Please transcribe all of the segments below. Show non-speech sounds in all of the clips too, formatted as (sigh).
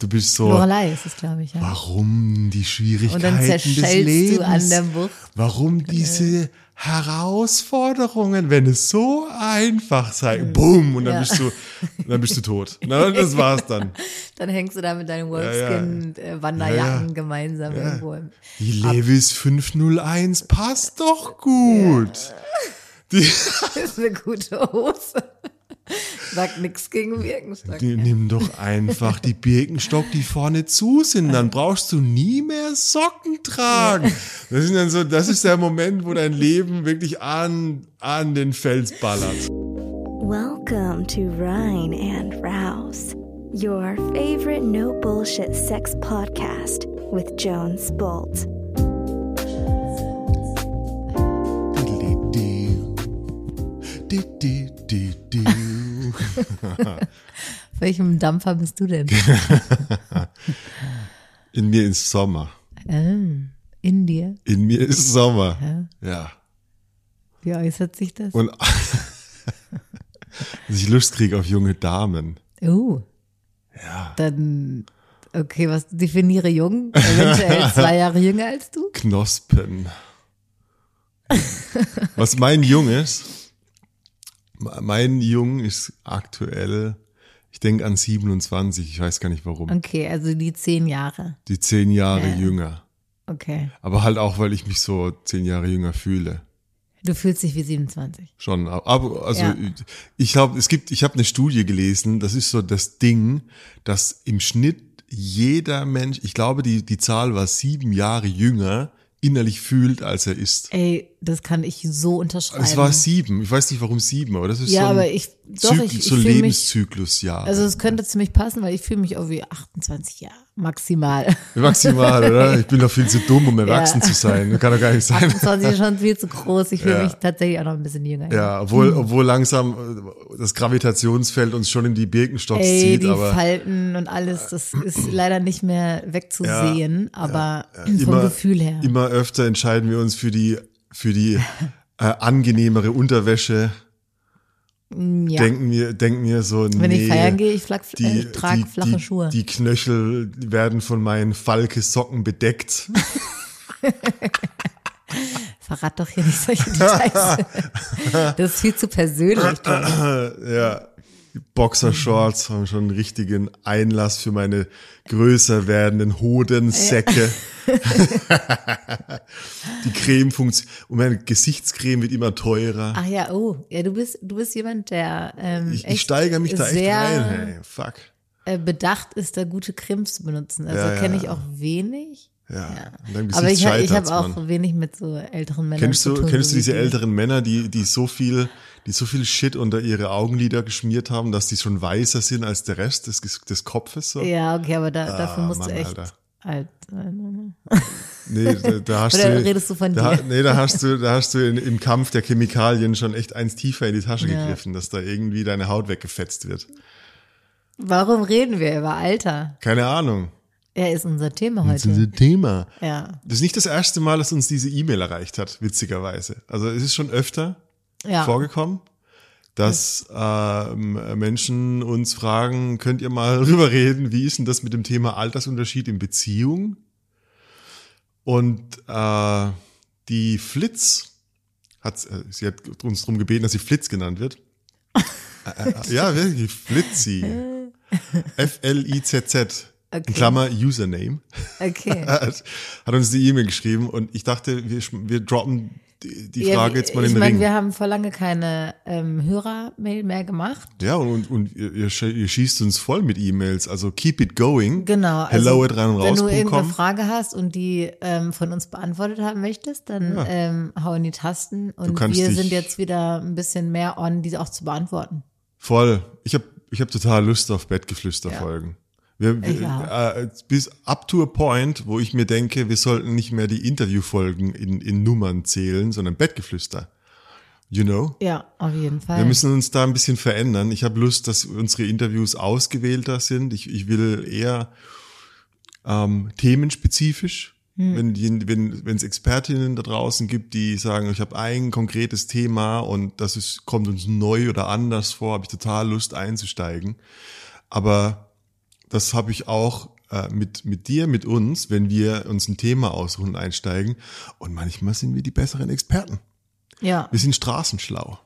Du bist so, Lorelei ist es, glaube ich, ja. warum die Und dann Schwierigkeiten des Lebens? du an der Bucht. Warum diese Herausforderungen, wenn es so einfach sei, boom, und dann Ja. bist du, dann bist du tot. Na, das war's dann. (laughs) Dann hängst du da mit deinen ja. Wolfskin-Wanderjacken Ja, ja. gemeinsam irgendwo. Im, Die Levis 501 passt doch gut. Die, (laughs) das ist eine gute Hose. Sagt nichts gegen Birkenstock. die, nimm doch einfach die Birkenstock, die vorne zu sind, dann brauchst du nie mehr Socken tragen. Das ist dann so, das ist der Moment, wo dein Leben wirklich an, an den Fels ballert. Welcome to Rhine and Rouse, your favorite no bullshit sex podcast with Jones Bolt. (laughs) Welchem Dampfer bist du denn? (laughs) In mir ist Sommer. ähm, in dir. In mir ist Sommer. Ja. Wie äußert sich das? Und (laughs) dass ich Lust kriege auf junge Damen. Oh. Ja. Dann, okay, was definiere jung? Eventuell zwei Jahre jünger als du? Knospen. Was mein Jung ist, mein Jung ist aktuell, ich denke an 27, ich weiß gar nicht warum. Okay, also die zehn Jahre. Die zehn Jahre Ja. jünger. Okay. Aber halt auch, weil ich mich so zehn Jahre jünger fühle. Du fühlst dich wie 27. Schon, aber also Ja. ich glaube, es gibt, ich habe eine Studie gelesen, das ist so das Ding, dass im Schnitt jeder Mensch, ich glaube, die, die Zahl war sieben Jahre jünger, innerlich fühlt, als er ist. Ey, das kann ich so unterschreiben. Es war sieben, ich weiß nicht warum sieben, aber das ist Ja, so ein aber ich- doch, Zyklus, ich- ich so Lebenszyklusjahr. Also es könnte ziemlich passen, weil ich fühle mich auch wie 28 Jahre maximal. Maximal, oder? Ich bin doch viel zu dumm, um erwachsen zu sein. Das kann doch gar nicht sein. 28 ist schon viel zu groß. Ich fühle Ja. mich tatsächlich auch noch ein bisschen jünger. Ja, obwohl, obwohl langsam äh, das Gravitationsfeld uns schon in die Birkenstocks Ey, zieht, die aber Falten und alles, das ist (clears throat) leider nicht mehr wegzusehen, aber vom immer, Gefühl her. immer öfter entscheiden wir uns für die, für die äh, angenehmere Unterwäsche. ja. Denken wir, denken wir so, Wenn nee, ich feiern gehe, ich, flack, die, äh, trage die, flache die, Schuhe. Die Knöchel werden von meinen Falke-Socken bedeckt. (laughs) Verrat doch hier nicht solche Details. (laughs) das ist viel zu persönlich. Ja, Boxershorts haben schon einen richtigen Einlass für meine größer werdenden Hodensäcke. die Creme funktioniert und meine Gesichtscreme wird immer teurer. Ach ja, oh, ja, du bist, du bist jemand, der ähm, ich, ich steigere mich da echt rein. Hey, fuck. äh, bedacht ist, da gute Cremes zu benutzen. Also Ja, ja, kenne ich ja. auch wenig. Ja, dein Aber ich, ich habe auch wenig mit so älteren Männern Kennst zu du, tun. kennst du diese älteren Männer, die, die so viel, die so viel Shit unter ihre Augenlider geschmiert haben, dass die schon weißer sind als der Rest des, des Kopfes? So? Ja, okay, aber da, dafür Ah, musst Mann, du echt Alter. alt sein. Nee, da, da (laughs) hast Oder du, redest du von da, dir? Nee, da hast du, da hast du in, im Kampf der Chemikalien schon echt eins tiefer in die Tasche Ja. gegriffen, dass da irgendwie deine Haut weggefetzt wird. Warum reden wir über Alter? Keine Ahnung. Er ist unser Thema Das ist heute. ein Thema. Ja. Das ist nicht das erste Mal, dass uns diese E-Mail erreicht hat, witzigerweise. Also es ist schon öfter Ja. vorgekommen, dass ähm, Menschen uns fragen, könnt ihr mal (laughs) rüber reden, wie ist denn das mit dem Thema Altersunterschied in Beziehung? Und äh, die Flitz hat, äh, sie hat uns darum gebeten, dass sie Flitz genannt wird. (laughs) äh, äh, ja, wirklich, Flitzi. (laughs) F-L-I-Z-Z. In Okay. Klammer Username Okay. hat, uns die E-Mail geschrieben und ich dachte, wir, wir droppen die, die Ja, Frage jetzt mal ich in den meine, Ring. wir haben vor lange keine ähm, Hörermail mehr gemacht. ja, und, und ihr, ihr sch- ihr schießt uns voll mit E-Mails, also keep it going. Genau. Hello also, at rein und Wenn du irgendeine. Frage hast und die ähm, von uns beantwortet haben möchtest, dann Ja. ähm, hau in die Tasten und wir sind jetzt wieder ein bisschen mehr on, diese auch zu beantworten. Voll. Ich habe ich hab total Lust auf Bettgeflüster-Folgen. Ich wir, auch. äh, bis up to a point, wo ich mir denke, wir sollten nicht mehr die Interviewfolgen in, in Nummern zählen, sondern Bettgeflüster. You know? Ja, auf jeden Fall. Wir müssen uns da ein bisschen verändern. Ich habe Lust, dass unsere Interviews ausgewählter sind. Ich, ich will eher ähm, themenspezifisch. Wenn die- wenn wenn es Expertinnen da draußen gibt, die sagen, ich habe ein konkretes Thema und das ist kommt uns neu oder anders vor, habe ich total Lust einzusteigen. Aber das habe ich auch äh, mit, mit dir, mit uns, wenn wir uns ein Thema aussuchen und einsteigen. Und manchmal sind wir die besseren Experten. Ja, Wir sind straßenschlau.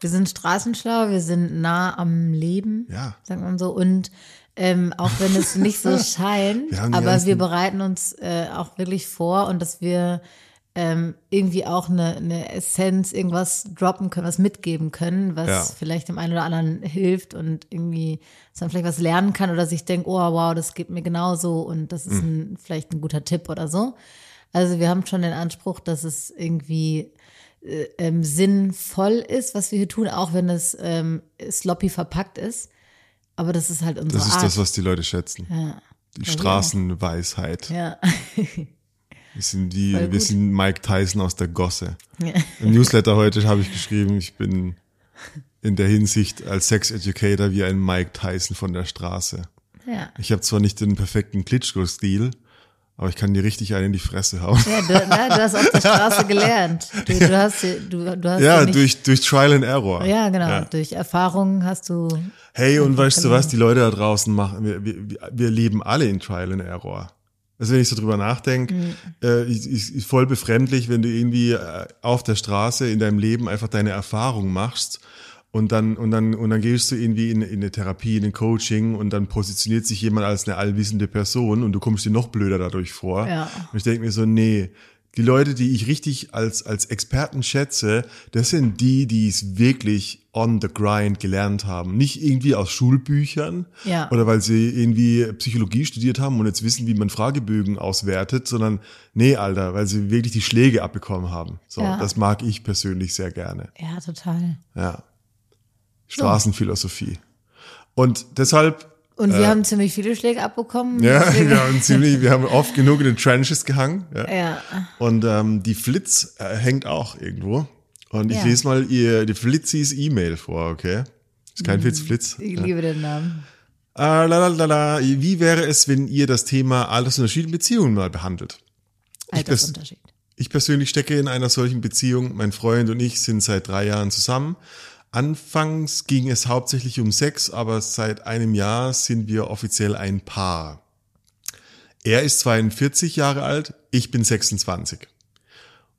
wir sind straßenschlau, wir sind nah am Leben, Ja. sagt man so. Und ähm, auch wenn es nicht so (laughs) scheint, Wir aber wir bereiten uns äh, auch wirklich vor und dass wir ähm, irgendwie auch eine, eine Essenz, irgendwas droppen können, was mitgeben können, was Ja. vielleicht dem einen oder anderen hilft und irgendwie, dass man vielleicht was lernen kann oder sich denkt, oh wow, das geht mir genauso und das ist ein, vielleicht ein guter Tipp oder so. Also wir haben schon den Anspruch, dass es irgendwie äh, ähm, sinnvoll ist, was wir hier tun, auch wenn es ähm, sloppy verpackt ist. Aber das ist halt unsere Das ist Art. das, was die Leute schätzen. ja. Die Straßenweisheit. ja. (laughs) Wir sind die, Voll wir sind Mike Tyson aus der Gosse. ja. Im Newsletter heute habe ich geschrieben, ich bin in der Hinsicht als Sex Educator wie ein Mike Tyson von der Straße. ja. Ich habe zwar nicht den perfekten Klitschko-Stil, aber ich kann dir richtig einen in die Fresse hauen. Ja, du, na, du hast auf der Straße gelernt. Du, du hast, du, du hast Ja, dir nicht, durch, durch Trial and Error. ja, genau. Ja. Durch Erfahrung hast du, Hey, und weißt du was, die Leute da draußen machen, wir, wir, wir leben alle in Trial and Error. Also wenn ich so drüber nachdenke, Mhm. äh, ist, ist, voll befremdlich, wenn du irgendwie äh, auf der Straße in deinem Leben einfach deine Erfahrung machst und dann und dann und dann gehst du irgendwie in, in eine Therapie, in ein Coaching und dann positioniert sich jemand als eine allwissende Person und du kommst dir noch blöder dadurch vor. Ja. Und ich denke mir so, nee, die Leute, die ich richtig als als Experten schätze, das sind die, die es wirklich on the grind gelernt haben, nicht irgendwie aus Schulbüchern Ja. oder weil sie irgendwie Psychologie studiert haben und jetzt wissen, wie man Fragebögen auswertet, sondern nee, Alter, weil sie wirklich die Schläge abbekommen haben. So, Ja. das mag ich persönlich sehr gerne. ja, total. Ja. Straßenphilosophie. Und deshalb, Und wir haben ziemlich viele Schläge abbekommen. Äh. ja, wir haben ziemlich, wir haben oft genug in den Trenches gehangen. Ja. ja. Und ähm, die Flitz äh, hängt auch irgendwo. Und ich Ja. lese mal ihr die Flitzis E-Mail vor, okay? Ist kein Flitz, Flitz. Ich liebe den Namen. Ah, lalalala. Wie wäre es, wenn ihr das Thema Altersunterschied in Beziehungen mal behandelt? Altersunterschied. ich persönlich stecke in einer solchen Beziehung. Mein Freund und ich sind seit drei Jahren zusammen. Anfangs ging es hauptsächlich um Sex, aber seit einem Jahr sind wir offiziell ein Paar. Er ist 42 Jahre alt, ich bin 26.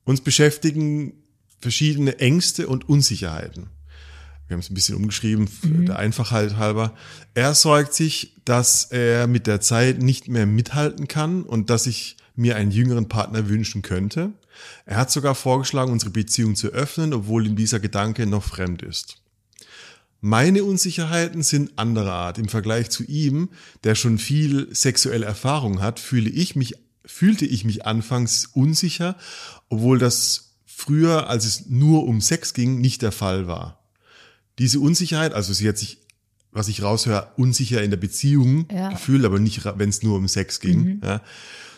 Uns beschäftigen verschiedene Ängste und Unsicherheiten. Wir haben es ein bisschen umgeschrieben, der Einfachheit halber. Er sorgt sich, dass er mit der Zeit nicht mehr mithalten kann und dass ich mir einen jüngeren Partner wünschen könnte. Er hat sogar vorgeschlagen, unsere Beziehung zu öffnen, obwohl ihm dieser Gedanke noch fremd ist. Meine Unsicherheiten sind anderer Art. Im Vergleich zu ihm, der schon viel sexuelle Erfahrung hat, fühle ich mich, fühlte ich mich anfangs unsicher, obwohl das früher, als es nur um Sex ging, nicht der Fall war. Diese Unsicherheit, also sie hat sich, was ich raushöre, unsicher in der Beziehung Ja. gefühlt, aber nicht, wenn es nur um Sex ging. Ja.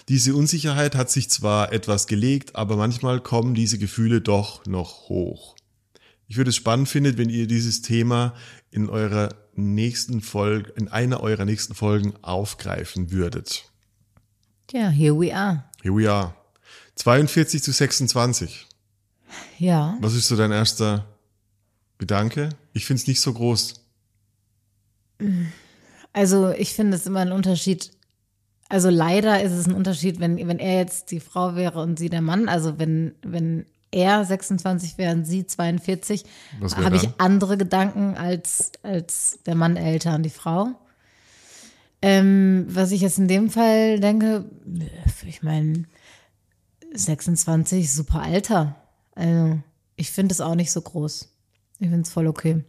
Diese Unsicherheit hat sich zwar etwas gelegt, aber manchmal kommen diese Gefühle doch noch hoch. Ich würde es spannend finden, wenn ihr dieses Thema in eurer nächsten Folge, in einer eurer nächsten Folgen aufgreifen würdet. Ja, here we are. Here we are. 42 zu 26. Ja. Was ist so dein erster Gedanke? Ich finde es nicht so groß. Also ich finde es immer ein Unterschied. Also leider ist es ein Unterschied, wenn, wenn er jetzt die Frau wäre und sie der Mann. Also wenn, wenn er 26 wäre und sie 42, Was wäre habe ich andere Gedanken als, als der Mann älter und die Frau. Ähm, was ich jetzt in dem Fall denke, ich meine, 26, super Alter. Also ich finde es auch nicht so groß. Ich finde es voll okay.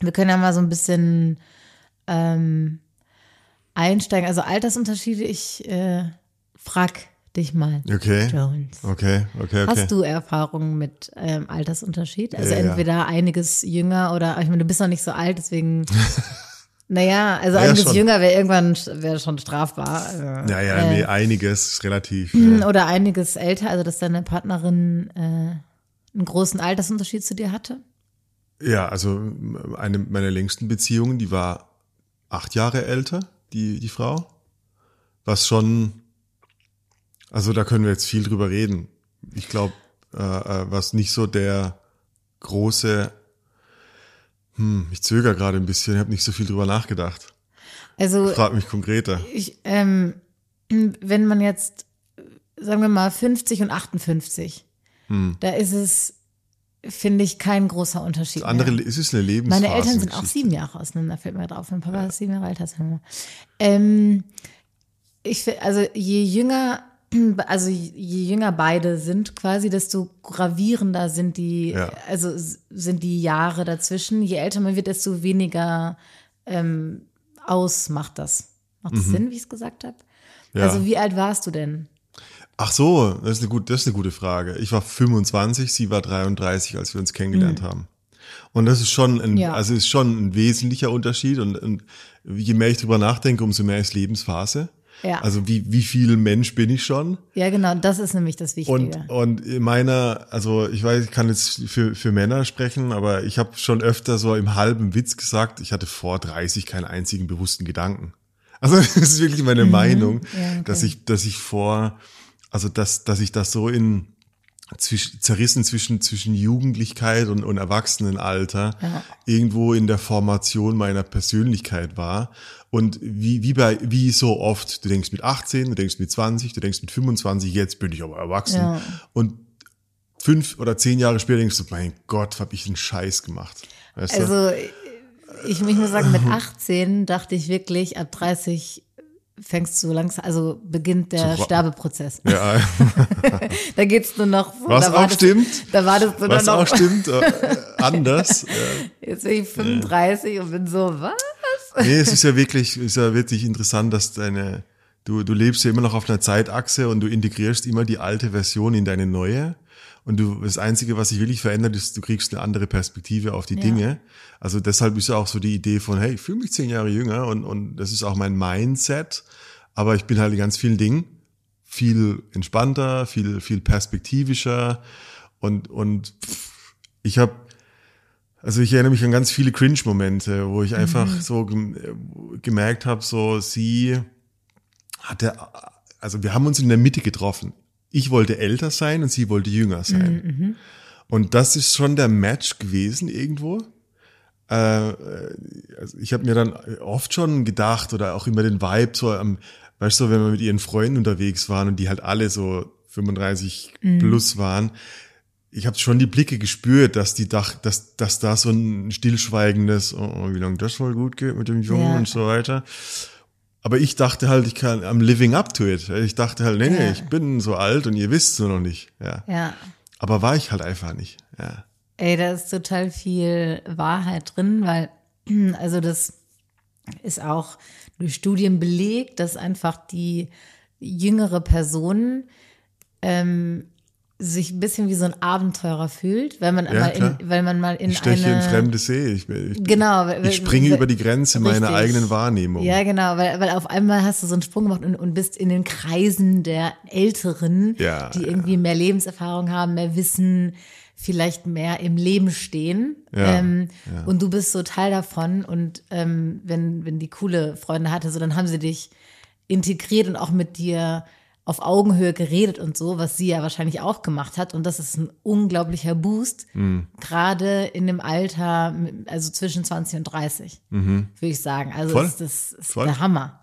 Wir können ja mal so ein bisschen ähm, einsteigen. Also Altersunterschiede, ich äh, frag dich mal, Okay. Jones. Okay, okay, okay. Hast du Erfahrungen mit ähm, Altersunterschied? Also Ja, ja. entweder einiges jünger oder, ich meine, du bist noch nicht so alt, deswegen, (laughs) naja, also Ja, einiges schon. jünger wäre irgendwann wäre schon strafbar. Also, Ja, ja, äh, nee, einiges ist relativ. Ja. Oder einiges älter, also dass deine Partnerin äh, einen großen Altersunterschied zu dir hatte? ja, also eine meiner längsten Beziehungen, die war acht Jahre älter, die, die Frau. Was schon, also da können wir jetzt viel drüber reden. Ich glaube, äh, äh, was nicht so der große, hm, ich zögere gerade ein bisschen, ich habe nicht so viel drüber nachgedacht. Also Frag mich konkreter. ich, ähm, wenn man jetzt, sagen wir mal, 50 und 58, Hm. da ist es, finde ich, kein großer Unterschied. Andere, mehr. es ist eine Lebensphase. Meine Eltern sind auch sieben Jahre auseinander, fällt mir drauf. Mein Papa ist sieben Jahre älter als meine Mama. Ähm, ich also je jünger, (clears throat) also je jünger beide sind quasi, desto gravierender sind die, Ja. also sind die Jahre dazwischen. Je älter man wird, desto weniger ähm, aus macht das. Macht das Sinn, wie ich es gesagt habe? Mhm. Ja. Also wie alt warst du denn? Ach so, das ist, eine gut, das ist eine gute Frage. Ich war 25, sie war 33, als wir uns kennengelernt haben. Und das ist schon ein. Ja. also ist schon ein wesentlicher Unterschied. Und, und je mehr ich drüber nachdenke, umso mehr ist Lebensphase. Ja. Also wie, wie viel Mensch bin ich schon? Ja, genau, das ist nämlich das Wichtige. Und, und in meiner, also ich weiß, ich kann jetzt für, für Männer sprechen, aber ich habe schon öfter so im halben Witz gesagt, ich hatte vor 30 keinen einzigen bewussten Gedanken. Also (laughs) das ist wirklich meine Meinung, Mhm. Ja, okay. dass ich, dass ich vor, also dass, dass ich das so in zwisch, zerrissen zwischen, zwischen Jugendlichkeit und, und Erwachsenenalter Ja. irgendwo in der Formation meiner Persönlichkeit war. Und wie, wie bei, wie so oft, du denkst mit 18, du denkst mit 20, du denkst mit 25, jetzt bin ich aber erwachsen. Ja. Und fünf oder zehn Jahre später denkst du, mein Gott, hab ich einen Scheiß gemacht. Weißt du? Also ich, ich muss sagen, mit 18 dachte ich wirklich, ab 30 fängst du langsam, also beginnt der Zu ro- Sterbeprozess. Ja, (laughs) Da geht's nur noch. Was da auch stimmt. Da du nur was noch. auch stimmt, äh, anders. Äh, (laughs) Jetzt bin ich 35 und bin so, was? nee, es ist ja wirklich, ist ja wirklich interessant, dass deine, du, du lebst ja immer noch auf einer Zeitachse und du integrierst immer die alte Version in deine neue. Und du, das Einzige, was sich wirklich verändert, ist, du kriegst eine andere Perspektive auf die Ja. Dinge. Also deshalb ist ja auch so die Idee von, hey, ich fühle mich zehn Jahre jünger und, und das ist auch mein Mindset. Aber ich bin halt in ganz vielen Dingen viel entspannter, viel, viel perspektivischer und, und ich habe also ich erinnere mich an ganz viele Cringe-Momente, wo ich einfach so gem gemerkt habe, so sie hatte, also wir haben uns in der Mitte getroffen. Ich wollte älter sein und sie wollte jünger sein. Und das ist schon der Match gewesen irgendwo. Äh, also ich habe mir dann oft schon gedacht oder auch immer den Vibe so am, weißt du, wenn wir mit ihren Freunden unterwegs waren und die halt alle so 35 plus waren, ich habe schon die Blicke gespürt, dass die dach, dass, dass da so ein stillschweigendes, oh, oh, wie lange das wohl gut geht mit dem Jungen Ja. und so weiter. Aber ich dachte halt, ich kann, I'm living up to it. Ich dachte halt, nee, nee, Ja. ich bin so alt und ihr wisst es noch nicht. Ja. Ja. Aber war ich halt einfach nicht. Ja. Ey, da ist total viel Wahrheit drin, weil, (clears throat) also das ist auch durch Studien belegt, dass einfach die jüngere Person ähm, sich ein bisschen wie so ein Abenteurer fühlt, weil man Ja, mal klar. in, weil man mal in Ich steche eine in fremde See. Ich, ich, Genau, ich springe weil- über die Grenze meiner Richtig. eigenen Wahrnehmung. Ja, genau, weil, weil auf einmal hast du so einen Sprung gemacht und, und bist in den Kreisen der Älteren, Ja, die irgendwie mehr Lebenserfahrung haben, mehr Wissen, vielleicht mehr im Leben stehen. Ja, ähm, ja. Und du bist so Teil davon. Und ähm, wenn, wenn die coole Freunde hatte, so dann haben sie dich integriert und auch mit dir auf Augenhöhe geredet und so, was sie ja wahrscheinlich auch gemacht hat. Und das ist ein unglaublicher Boost, Mhm. gerade in dem Alter, also zwischen 20 und 30, würde ich sagen. Also Mhm. Voll. ist das ist Voll. der Hammer.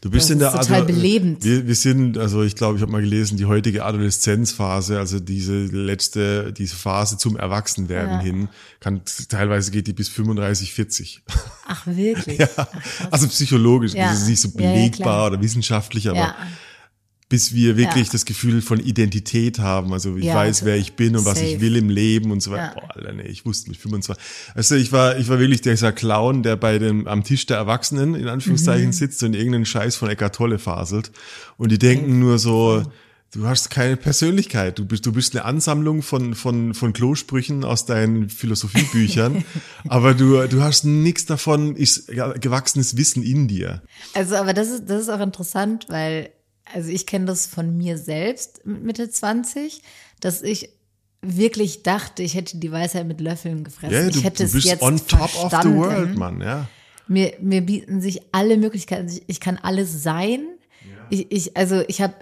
Du bist Das in der ist total Ado- belebend. Wir, wir sind, also ich glaube, ich habe mal gelesen, die heutige Adoleszenzphase, also diese letzte, diese Phase zum Erwachsenwerden Ja. hin, kann teilweise geht die bis 35, 40. Ach, wirklich? (laughs) Ja, Ach, also psychologisch, Ja. das ist nicht so belegbar oder wissenschaftlich, aber ja, bis wir wirklich Ja. das Gefühl von Identität haben, also ich Ja, weiß, also wer ich bin und was ich safe. will im Leben und so Ja. weiter. Boah, Alter, nee, ich wusste mit 25. Also ich war, ich war wirklich dieser Clown, der bei dem, am Tisch der Erwachsenen, in Anführungszeichen, Mhm. sitzt und irgendeinen Scheiß von Eckart Tolle faselt. Und die denken nur so, du hast keine Persönlichkeit. Du bist, du bist eine Ansammlung von, von, von Klosprüchen aus deinen Philosophiebüchern. (laughs) aber du, du hast nichts davon, ist ja, gewachsenes Wissen in dir. Also, aber das ist, das ist auch interessant, weil, also ich kenne das von mir selbst mit Mitte 20, dass ich wirklich dachte, ich hätte die Weisheit mit Löffeln gefressen. Ja, ich du, hätte du es bist jetzt on top of the verstanden. world, Mann, ja. Mir, mir bieten sich alle Möglichkeiten. Ich, ich kann alles sein. Ich, ich, also ich habe,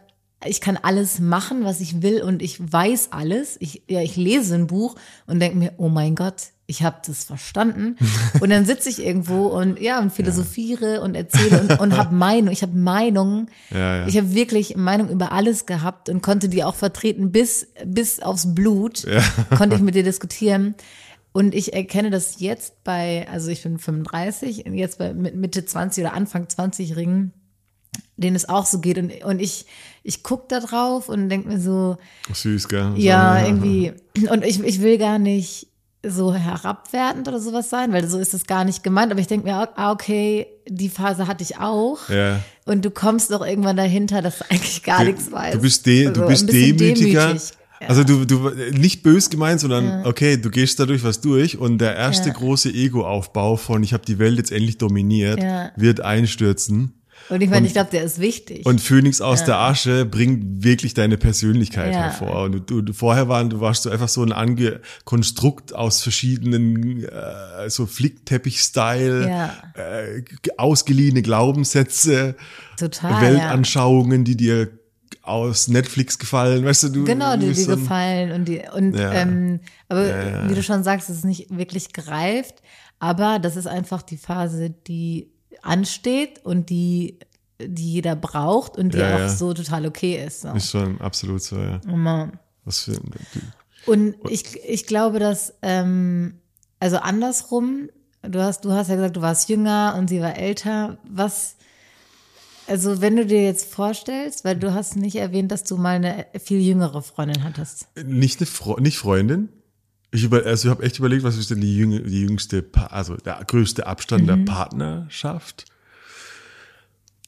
ich kann alles machen, was ich will und ich weiß alles. Ich, ja, ich lese ein Buch und denke mir, oh mein Gott, ich habe das verstanden. Und dann sitze ich irgendwo und ja und philosophiere und erzähle und, und habe Meinung. Ich habe Meinungen. Ja, ja. Ich habe wirklich Meinung über alles gehabt und konnte die auch vertreten bis bis aufs Blut. Konnte ich mit dir diskutieren. Und ich erkenne das jetzt bei, also ich bin 35, und jetzt bei mit Mitte 20 oder Anfang 20-Jährigen, denen es auch so geht. Und, und ich, ich guck da drauf und denk mir so, Süß, gell? Ja, irgendwie, und ich, ich will gar nicht so herabwertend oder sowas sein, weil so ist es gar nicht gemeint. Aber ich denke mir, ah, okay, die Phase hatte ich auch. Ja. Und du kommst doch irgendwann dahinter, dass du eigentlich gar nichts weißt. Du bist, de du Also bist ein bisschen demütiger. demütig. Ja. Also du, du nicht bös gemeint, sondern okay, du gehst dadurch was durch und der erste Ja. große Ego-Aufbau von ich habe die Welt jetzt endlich dominiert, Ja. wird einstürzen. Und ich meine, Und- ich glaube, der ist wichtig. Und Phönix aus der Asche bringt wirklich deine Persönlichkeit Ja. hervor. Und du, du vorher waren, du warst so einfach so ein Ange Konstrukt aus verschiedenen, äh, so Flickteppich-Style, Ja. äh, ausgeliehene Glaubenssätze, Total. Weltanschauungen, die dir aus Netflix gefallen, weißt du, du Genau, die ein- gefallen und die und Ja. ähm, aber Ja, ja. wie du schon sagst, es ist nicht wirklich gereift, aber das ist einfach die Phase, die ansteht und die die jeder braucht und die Ja, auch ja. so total okay ist. So. Ist schon absolut so, ja. Immer. Was für, Und ich, ich glaube, dass, ähm, also andersrum, du hast, du hast ja gesagt, du warst jünger und sie war älter. Was, also wenn du dir jetzt vorstellst, weil du hast nicht erwähnt, dass du mal eine viel jüngere Freundin hattest. nicht eine Fre nicht Freundin. Ich über, also ich habe echt überlegt, was ist denn die, jüng, die jüngste, Pa- also der größte Abstand Mhm. der Partnerschaft?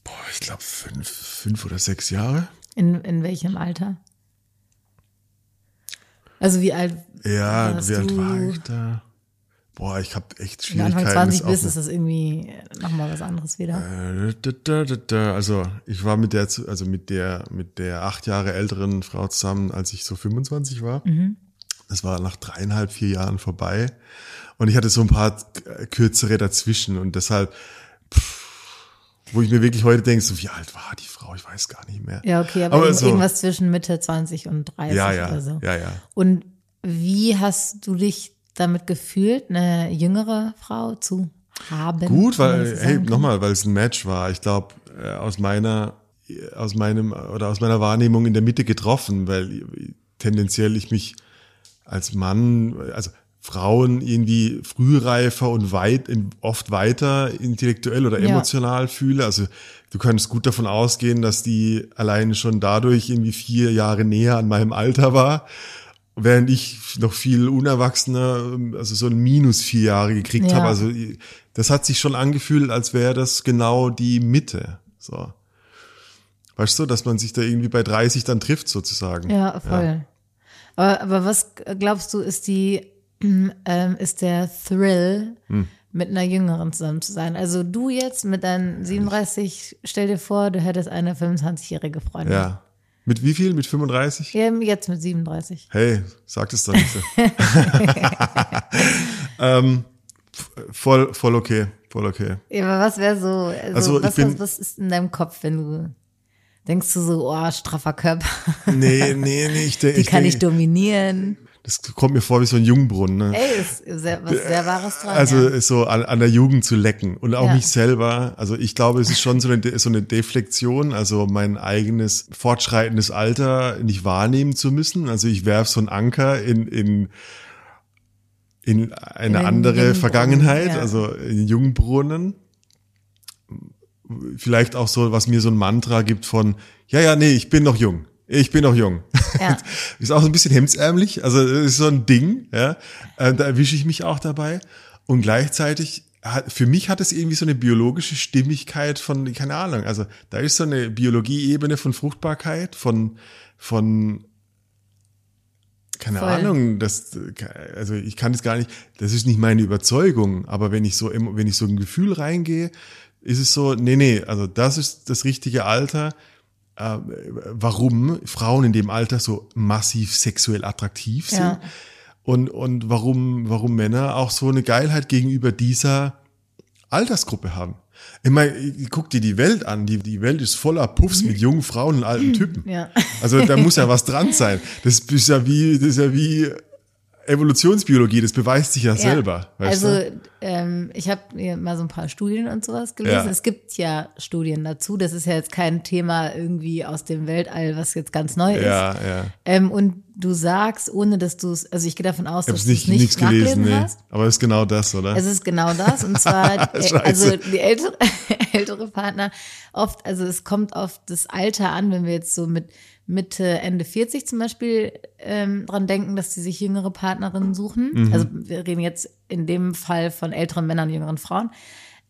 Boah, ich glaube fünf, fünf oder sechs Jahre. In, in welchem Alter? Also wie alt? Ja, warst wie alt du? war ich da? Boah, ich habe echt Wenn du Anfang Schwierigkeiten. 20 das bist, auf- ist das irgendwie nochmal was anderes wieder. Äh. Also ich war mit der, also mit der, mit der acht Jahre älteren Frau zusammen, als ich so 25 war. Das war nach dreieinhalb, vier Jahren vorbei. Und ich hatte so ein paar kürzere dazwischen und deshalb, pff, wo ich mir wirklich heute denke, so wie alt war die Frau? Ich weiß gar nicht mehr. Ja, okay, aber, Aber so- irgendwas zwischen Mitte 20 und 30 Ja, ja, oder so. ja, ja. Und wie hast du dich damit gefühlt, eine jüngere Frau zu haben? Gut, weil, hey, nochmal, weil es ein Match war. Ich glaube, äh, aus meiner, aus meinem, oder aus meiner Wahrnehmung in der Mitte getroffen, weil tendenziell ich mich als Mann, also Frauen irgendwie frühreifer und weit, oft weiter intellektuell oder Ja. emotional fühle. Also du kannst gut davon ausgehen, dass die alleine schon dadurch irgendwie vier Jahre näher an meinem Alter war. Während ich noch viel unerwachsener, also so ein Minus vier Jahre gekriegt Ja. habe. Also das hat sich schon angefühlt, als wäre das genau die Mitte. So. Weißt du, dass man sich da irgendwie bei 30 dann trifft, sozusagen. Ja, voll. Aber, aber was glaubst du, ist die, (clears throat) ähm, ist der Thrill, Hm. mit einer Jüngeren zusammen zu sein? Also du jetzt mit deinen 37, stell dir vor, du hättest eine 25-jährige Freundin. Ja. Mit wie viel? Mit 35? Ja, Jetzt mit 37. Hey, sag es doch nicht so. (laughs) ähm, voll, voll okay, voll okay. Ja, aber was wäre so, also, Also, was, bin- was ist in deinem Kopf, wenn du denkst du so, oh, straffer Körper, Nee, nee, (laughs) ich denke, die ich kann ich denk, dominieren. das kommt mir vor wie so ein Jungbrunnen. Ne? Ey, ist sehr, was sehr Wahres dran. Also ja. so an, an der Jugend zu lecken und auch Ja. mich selber. Also ich glaube, es ist schon so eine, so eine Deflektion, also mein eigenes fortschreitendes Alter nicht wahrnehmen zu müssen. Also ich werf so einen Anker in, in, in eine den andere Vergangenheit, ja. also in Jungbrunnen. Vielleicht auch so, was mir so ein Mantra gibt von, ja, ja, nee, ich bin noch jung. Ich bin noch jung. Ja. (laughs) Ist auch so ein bisschen hemdsärmlich, also ist so ein Ding, ja. Äh, Da erwische ich mich auch dabei. Und gleichzeitig, hat, für mich hat es irgendwie so eine biologische Stimmigkeit von, keine Ahnung, also da ist so eine Biologieebene von Fruchtbarkeit, von, von, keine Voll. Ahnung, das, also ich kann das gar nicht, das ist nicht meine Überzeugung, aber wenn ich so, wenn ich so ein Gefühl reingehe, ist es so, nee, nee, also das ist das richtige Alter, äh, warum Frauen in dem Alter so massiv sexuell attraktiv sind Ja. und, und warum, warum Männer auch so eine Geilheit gegenüber dieser Altersgruppe haben. Ich meine, guck dir die Welt an. Die, die Welt ist voller Puffs mit jungen Frauen und alten Typen. Ja. Also da muss ja was dran sein. Das ist ja wie, das ist ja wie Evolutionsbiologie, das beweist sich ja, selber. Weißt also ähm, ich habe mir mal so ein paar Studien und sowas gelesen. Ja. Es gibt ja Studien dazu. Das ist ja jetzt kein Thema irgendwie aus dem Weltall, was jetzt ganz neu ist. Ja, ja. Ähm, und du sagst, ohne dass du es, also ich gehe davon aus, dass du es nicht nichts gelesen, nee. hast. Aber es ist genau das, oder? Es ist genau das. Und (laughs) zwar, äh, also die ältere, (laughs) ältere Partner oft, also es kommt auf das Alter an, wenn wir jetzt so mit Mitte, Ende 40 zum Beispiel ähm, dran denken, dass sie sich jüngere Partnerinnen suchen. Mhm. Also wir reden jetzt in dem Fall von älteren Männern, jüngeren Frauen.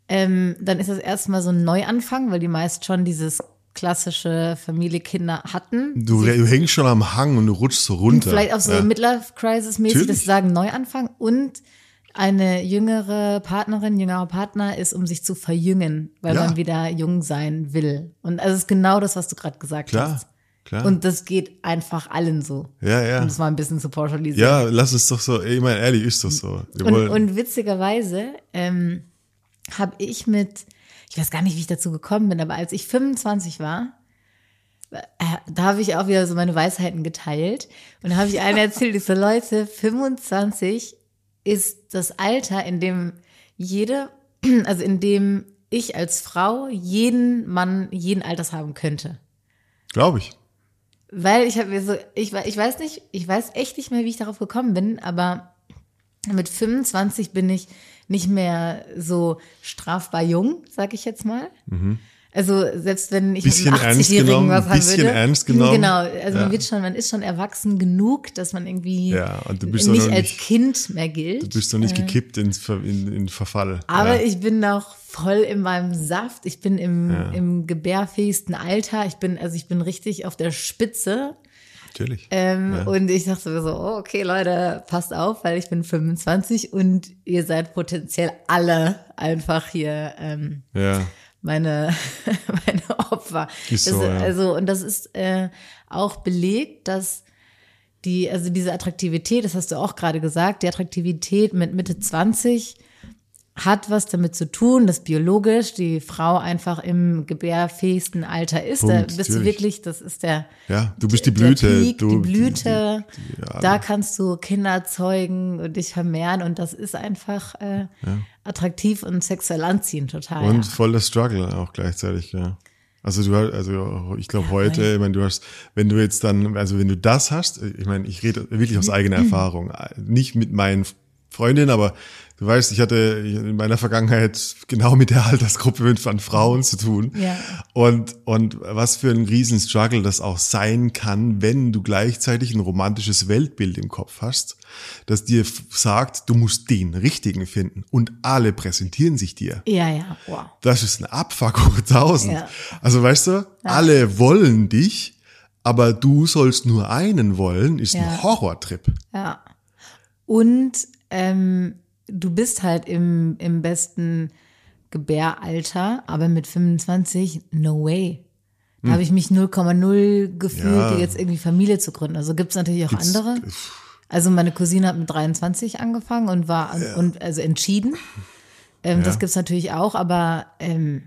Ähm, dann ist das erstmal so ein Neuanfang, weil die meist schon dieses klassische Familie, Kinder hatten. du, du hängst schon am Hang und du rutschst so runter. Vielleicht auch so ja. Midlife-Crisis-mäßig, sie sagen Neuanfang und eine jüngere Partnerin, jüngerer Partner ist, um sich zu verjüngen, weil Ja. man wieder jung sein will. Und also es ist genau das, was du gerade gesagt Klar, hast. Klar. Und das geht einfach allen so. ja, ja. Um das mal ein bisschen zu pauschalisieren. Ja, lass es doch so, ich meine, ehrlich, ist das so. Und, und witzigerweise ähm, habe ich mit, ich weiß gar nicht, wie ich dazu gekommen bin, aber als ich 25 war, äh, da habe ich auch wieder so meine Weisheiten geteilt. Und da habe ich allen erzählt, ich so, Leute, 25 ist das Alter, in dem jede, (clears throat) also in dem ich als Frau jeden Mann jeden Alters haben könnte. glaube ich. Weil ich habe mir so, ich, ich weiß nicht, ich weiß echt nicht mehr, wie ich darauf gekommen bin, aber mit 25 bin ich nicht mehr so strafbar jung, sag ich jetzt mal. Also selbst wenn ich. Bisschen ernst 80-Jährigen genommen, was haben bisschen würde. ernst genommen. Genau, also Ja. man wird schon, man ist schon erwachsen genug, dass man irgendwie Ja, nicht noch als nicht- Kind mehr gilt. Du bist doch nicht gekippt ins Ver, in, in Verfall. Aber ja. ich bin noch voll in meinem Saft. Ich bin im, im gebärfähigsten Alter. Ich bin, also ich bin richtig auf der Spitze. Natürlich. Ähm, Ja. Und ich dachte so, oh, okay, Leute, passt auf, weil ich bin 25 und ihr seid potenziell alle einfach hier ähm, ja. Meine, (laughs) meine Opfer. Ist das, so, ja. Also, und das ist äh, auch belegt, dass die, also diese Attraktivität, das hast du auch gerade gesagt, die Attraktivität mit Mitte 20 hat was damit zu tun, dass biologisch die Frau einfach im gebärfähigsten Alter ist. da Punkt, bist du natürlich. wirklich, das ist der, Ja, du bist die Blüte. Peak, du, die Blüte. die- die- ja. da kannst du Kinder zeugen und dich vermehren und das ist einfach äh, attraktiv und sexuell anziehend total. Und ja. voll der Struggle auch gleichzeitig, ja. Also du hast, also ich glaube heute, ich meine, du hast, wenn du jetzt dann, also wenn du das hast, ich meine, ich rede wirklich aus eigener Mhm. (clears throat) Erfahrung, nicht mit meinen Freundinnen, aber du weißt, ich hatte in meiner Vergangenheit genau mit der Altersgruppe von Frauen zu tun. Ja. Und, und was für ein riesen Struggle das auch sein kann, wenn du gleichzeitig ein romantisches Weltbild im Kopf hast, das dir sagt, du musst den richtigen finden und alle präsentieren sich dir. ja, ja, wow. Das ist ein Abfuck hoch 1000. Ja. Also weißt du, alle wollen dich, aber du sollst nur einen wollen, ist Ja. ein Horrortrip. Ja. Und ähm, du bist halt im, im besten Gebäralter, aber mit 25, no way. Da habe ich mich 0,0 gefühlt, Hm. Ja. jetzt irgendwie Familie zu gründen. Also gibt's natürlich auch andere. Also meine Cousine hat mit 23 angefangen und war und also entschieden. Ähm, Das gibt's natürlich auch, aber ähm,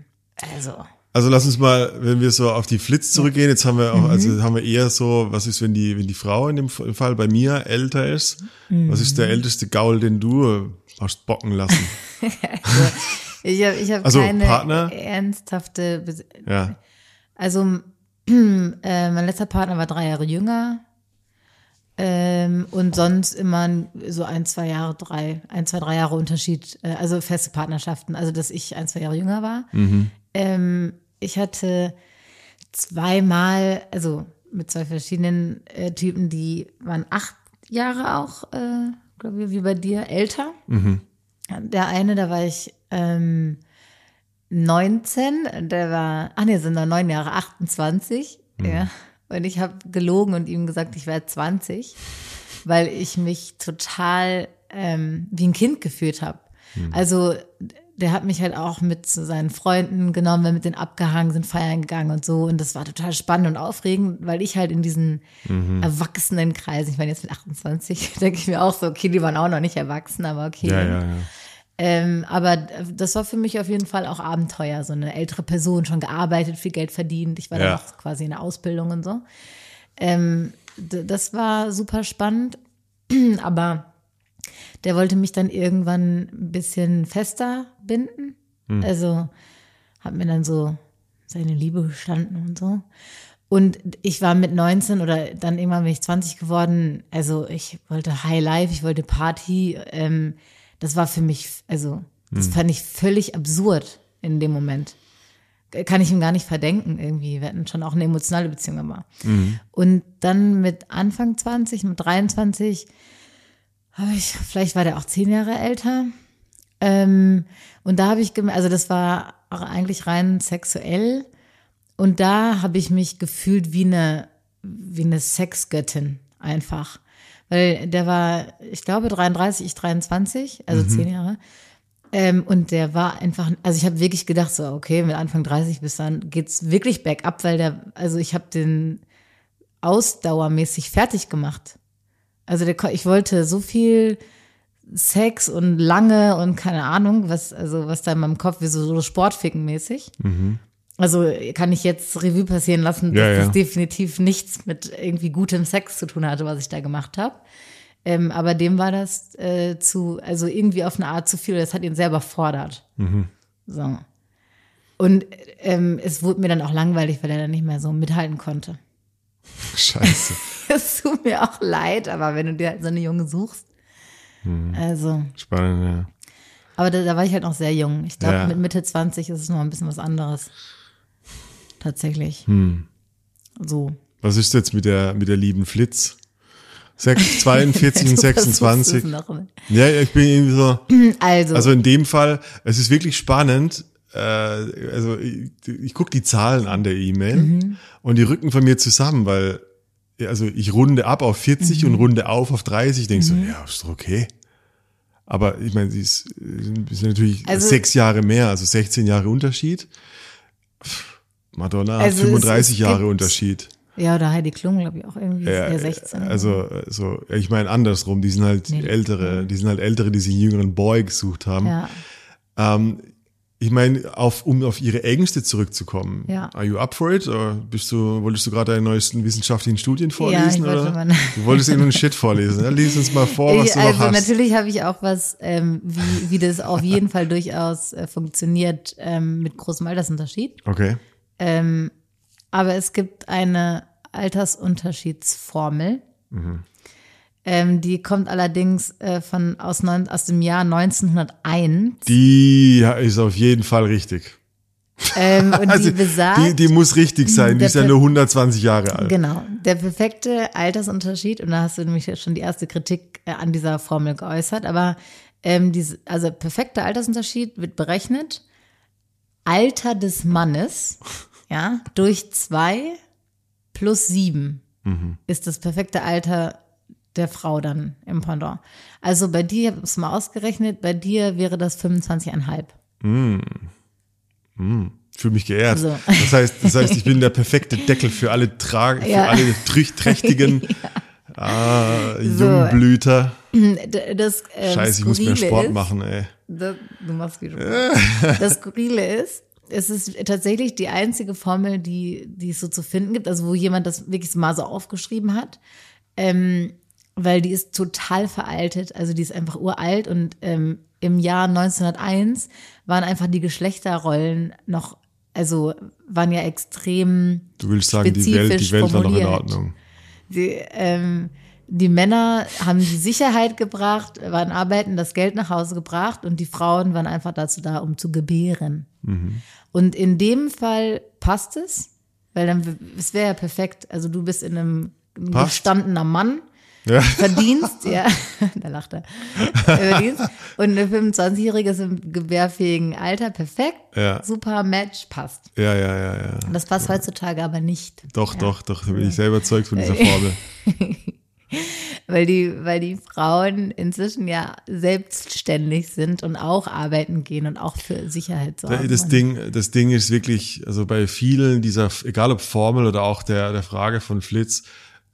also Also lass uns mal, wenn wir so auf die Flitz zurückgehen, jetzt haben wir auch, also haben wir eher so, was ist, wenn die, wenn die Frau in dem Fall bei mir älter ist? Was ist der älteste Gaul, den du hast bocken lassen? (laughs) ich habe ich hab Also, keine Partner? ernsthafte Bes Ja. Also (clears throat) äh, mein letzter Partner war drei Jahre jünger ähm, und sonst immer so ein, zwei Jahre, drei, ein, zwei, drei Jahre Unterschied, äh, also feste Partnerschaften, also dass ich ein, zwei Jahre jünger war. Ähm, ich hatte zweimal, also mit zwei verschiedenen äh, Typen, die waren acht Jahre auch, äh, glaube ich, wie bei dir, älter. Der eine, da war ich ähm, 19, der war, ach nee, sind noch neun Jahre, 28, ja. Und ich habe gelogen und ihm gesagt, ich wäre 20, weil ich mich total ähm, wie ein Kind gefühlt habe. Also der hat mich halt auch mit zu seinen Freunden genommen, wir mit denen abgehangen, sind feiern gegangen und so. Und das war total spannend und aufregend, weil ich halt in diesen Erwachsenenkreis, ich meine jetzt mit 28, (laughs) denke ich mir auch so, okay, die waren auch noch nicht erwachsen, aber okay. Ja, ja, ja. Ähm, aber das war für mich auf jeden Fall auch Abenteuer. So eine ältere Person, schon gearbeitet, viel Geld verdient. Ich war Ja. dann auch quasi in der Ausbildung und so. Ähm, das war super spannend. (clears throat) Aber Der wollte mich dann irgendwann ein bisschen fester binden. Also hat mir dann so seine Liebe gestanden und so. Und ich war mit 19 oder dann irgendwann bin ich 20 geworden. Also ich wollte High Life, ich wollte Party. Ähm, das war für mich, also das fand ich völlig absurd in dem Moment. Kann ich ihm gar nicht verdenken irgendwie. Wir hatten schon auch eine emotionale Beziehung immer. Und dann mit Anfang 20, mit 23, habe ich, vielleicht war der auch zehn Jahre älter. Ähm, und da habe ich gemerkt, also das war auch eigentlich rein sexuell. Und da habe ich mich gefühlt wie eine, wie eine Sexgöttin einfach. Weil der war, ich glaube, 33, ich 23, also zehn Jahre. Ähm, und der war einfach, also ich habe wirklich gedacht, so, okay, mit Anfang 30 bis dann geht's wirklich bergab, weil der, also ich habe den ausdauermäßig fertig gemacht. Also der, ich wollte so viel Sex und lange und keine Ahnung, was, also was da in meinem Kopf wie so, so Sportficken mäßig. Also kann ich jetzt Revue passieren lassen, dass Ja, ja. das definitiv nichts mit irgendwie gutem Sex zu tun hatte, was ich da gemacht habe. Ähm, aber dem war das äh, zu, also irgendwie auf eine Art zu viel. Das hat ihn selber fordert. So. Und ähm, es wurde mir dann auch langweilig, weil er dann nicht mehr so mithalten konnte. Scheiße. (laughs) Es tut mir auch leid, aber wenn du dir halt so eine Junge suchst. Also, Spannend, ja. aber da, da war ich halt noch sehr jung. Ich glaube, Ja. mit Mitte 20 ist es noch ein bisschen was anderes. Tatsächlich. Hm. So. Was ist jetzt mit der, mit der lieben Flitz? Sech- 42 und (laughs) Du versuchst es 26. noch. Ja, ja, ich bin irgendwie so. Also, Also in dem Fall, es ist wirklich spannend. Äh, also ich, ich gucke die Zahlen an der E-Mail Mhm. und die rücken von mir zusammen, weil also ich runde ab auf 40 Mhm. und runde auf auf 30. Denk so, ja, ist doch okay. Aber ich meine, sie ist, ist natürlich Also- sechs Jahre mehr, also 16 Jahre Unterschied. Madonna Also hat es- 35 es Jahre gibt- Unterschied. ja, oder Heidi Klum, glaube ich, auch irgendwie. Ja, Ja, 16. oder also so, ich meine andersrum, die sind halt Nee, ältere, die sind halt ältere, die sich einen jüngeren Boy gesucht haben. ja. Ähm, ich meine, auf, um auf ihre Ängste zurückzukommen. Ja. Are you up for it? Oder bist du, wolltest du gerade deine neuesten wissenschaftlichen Studien vorlesen? ich wollte oder? Du wolltest irgendeinen Shit vorlesen. Ja, lies uns mal vor, was Ich, du noch also hast. natürlich habe ich auch was, ähm, wie, wie das auf jeden Fall durchaus äh, funktioniert ähm, mit großem Altersunterschied. Okay. Ähm, aber es gibt eine Altersunterschiedsformel. Ähm, die kommt allerdings äh, von, aus, neun, aus dem Jahr 1901. Die ist auf jeden Fall richtig. Ähm, (laughs) und Also, die besagt, die, die muss richtig sein. Die ist ja nur 120 Jahre alt. Genau, der perfekte Altersunterschied, und da hast du nämlich schon die erste Kritik äh, an dieser Formel geäußert, aber ähm, diese, also perfekter Altersunterschied wird berechnet, Alter des Mannes, (laughs) ja, durch zwei plus sieben ist das perfekte Alter der Frau dann im Pendant. Also bei dir, ich habe es mal ausgerechnet, bei dir wäre das 25,5. Fühle mich geehrt. So. Das heißt, das heißt, ich bin der perfekte Deckel für alle Tra für Ja. alle trü- trächtigen (laughs) ah, So. Jungblüter. D- Das, ähm, Scheiße, ich muss mehr Sport ist, machen, ey. Das, du machst wie du Das (laughs) Skurrile ist, es ist tatsächlich die einzige Formel, die, die es so zu finden gibt, also wo jemand das wirklich mal so aufgeschrieben hat, ähm, weil die ist total veraltet, also die ist einfach uralt und ähm, im Jahr 1901 waren einfach die Geschlechterrollen noch, also waren ja extrem Du willst sagen, die Welt, die Welt war noch in. Ordnung. die, ähm, die Männer haben die Sicherheit gebracht, waren arbeiten, das Geld nach Hause gebracht und die Frauen waren einfach dazu da, um zu gebären. Und in dem Fall passt es, weil dann, es wäre ja perfekt. Also du bist in einem ein Passt. gestandener Mann, Ja. verdienst, ja, (laughs) da lacht er, verdienst, und eine 25-Jährige ist im gebärfähigen Alter, perfekt, Ja. super Match, passt. Ja, ja, ja, ja. Das passt heutzutage aber nicht. Doch, doch, doch, da bin ich selber überzeugt von dieser (laughs) Formel. Weil die, weil die Frauen inzwischen ja selbstständig sind und auch arbeiten gehen und auch für Sicherheit sorgen. Das Und- Ding, das Ding ist wirklich, also bei vielen dieser, egal ob Formel oder auch der, der Frage von Flitz,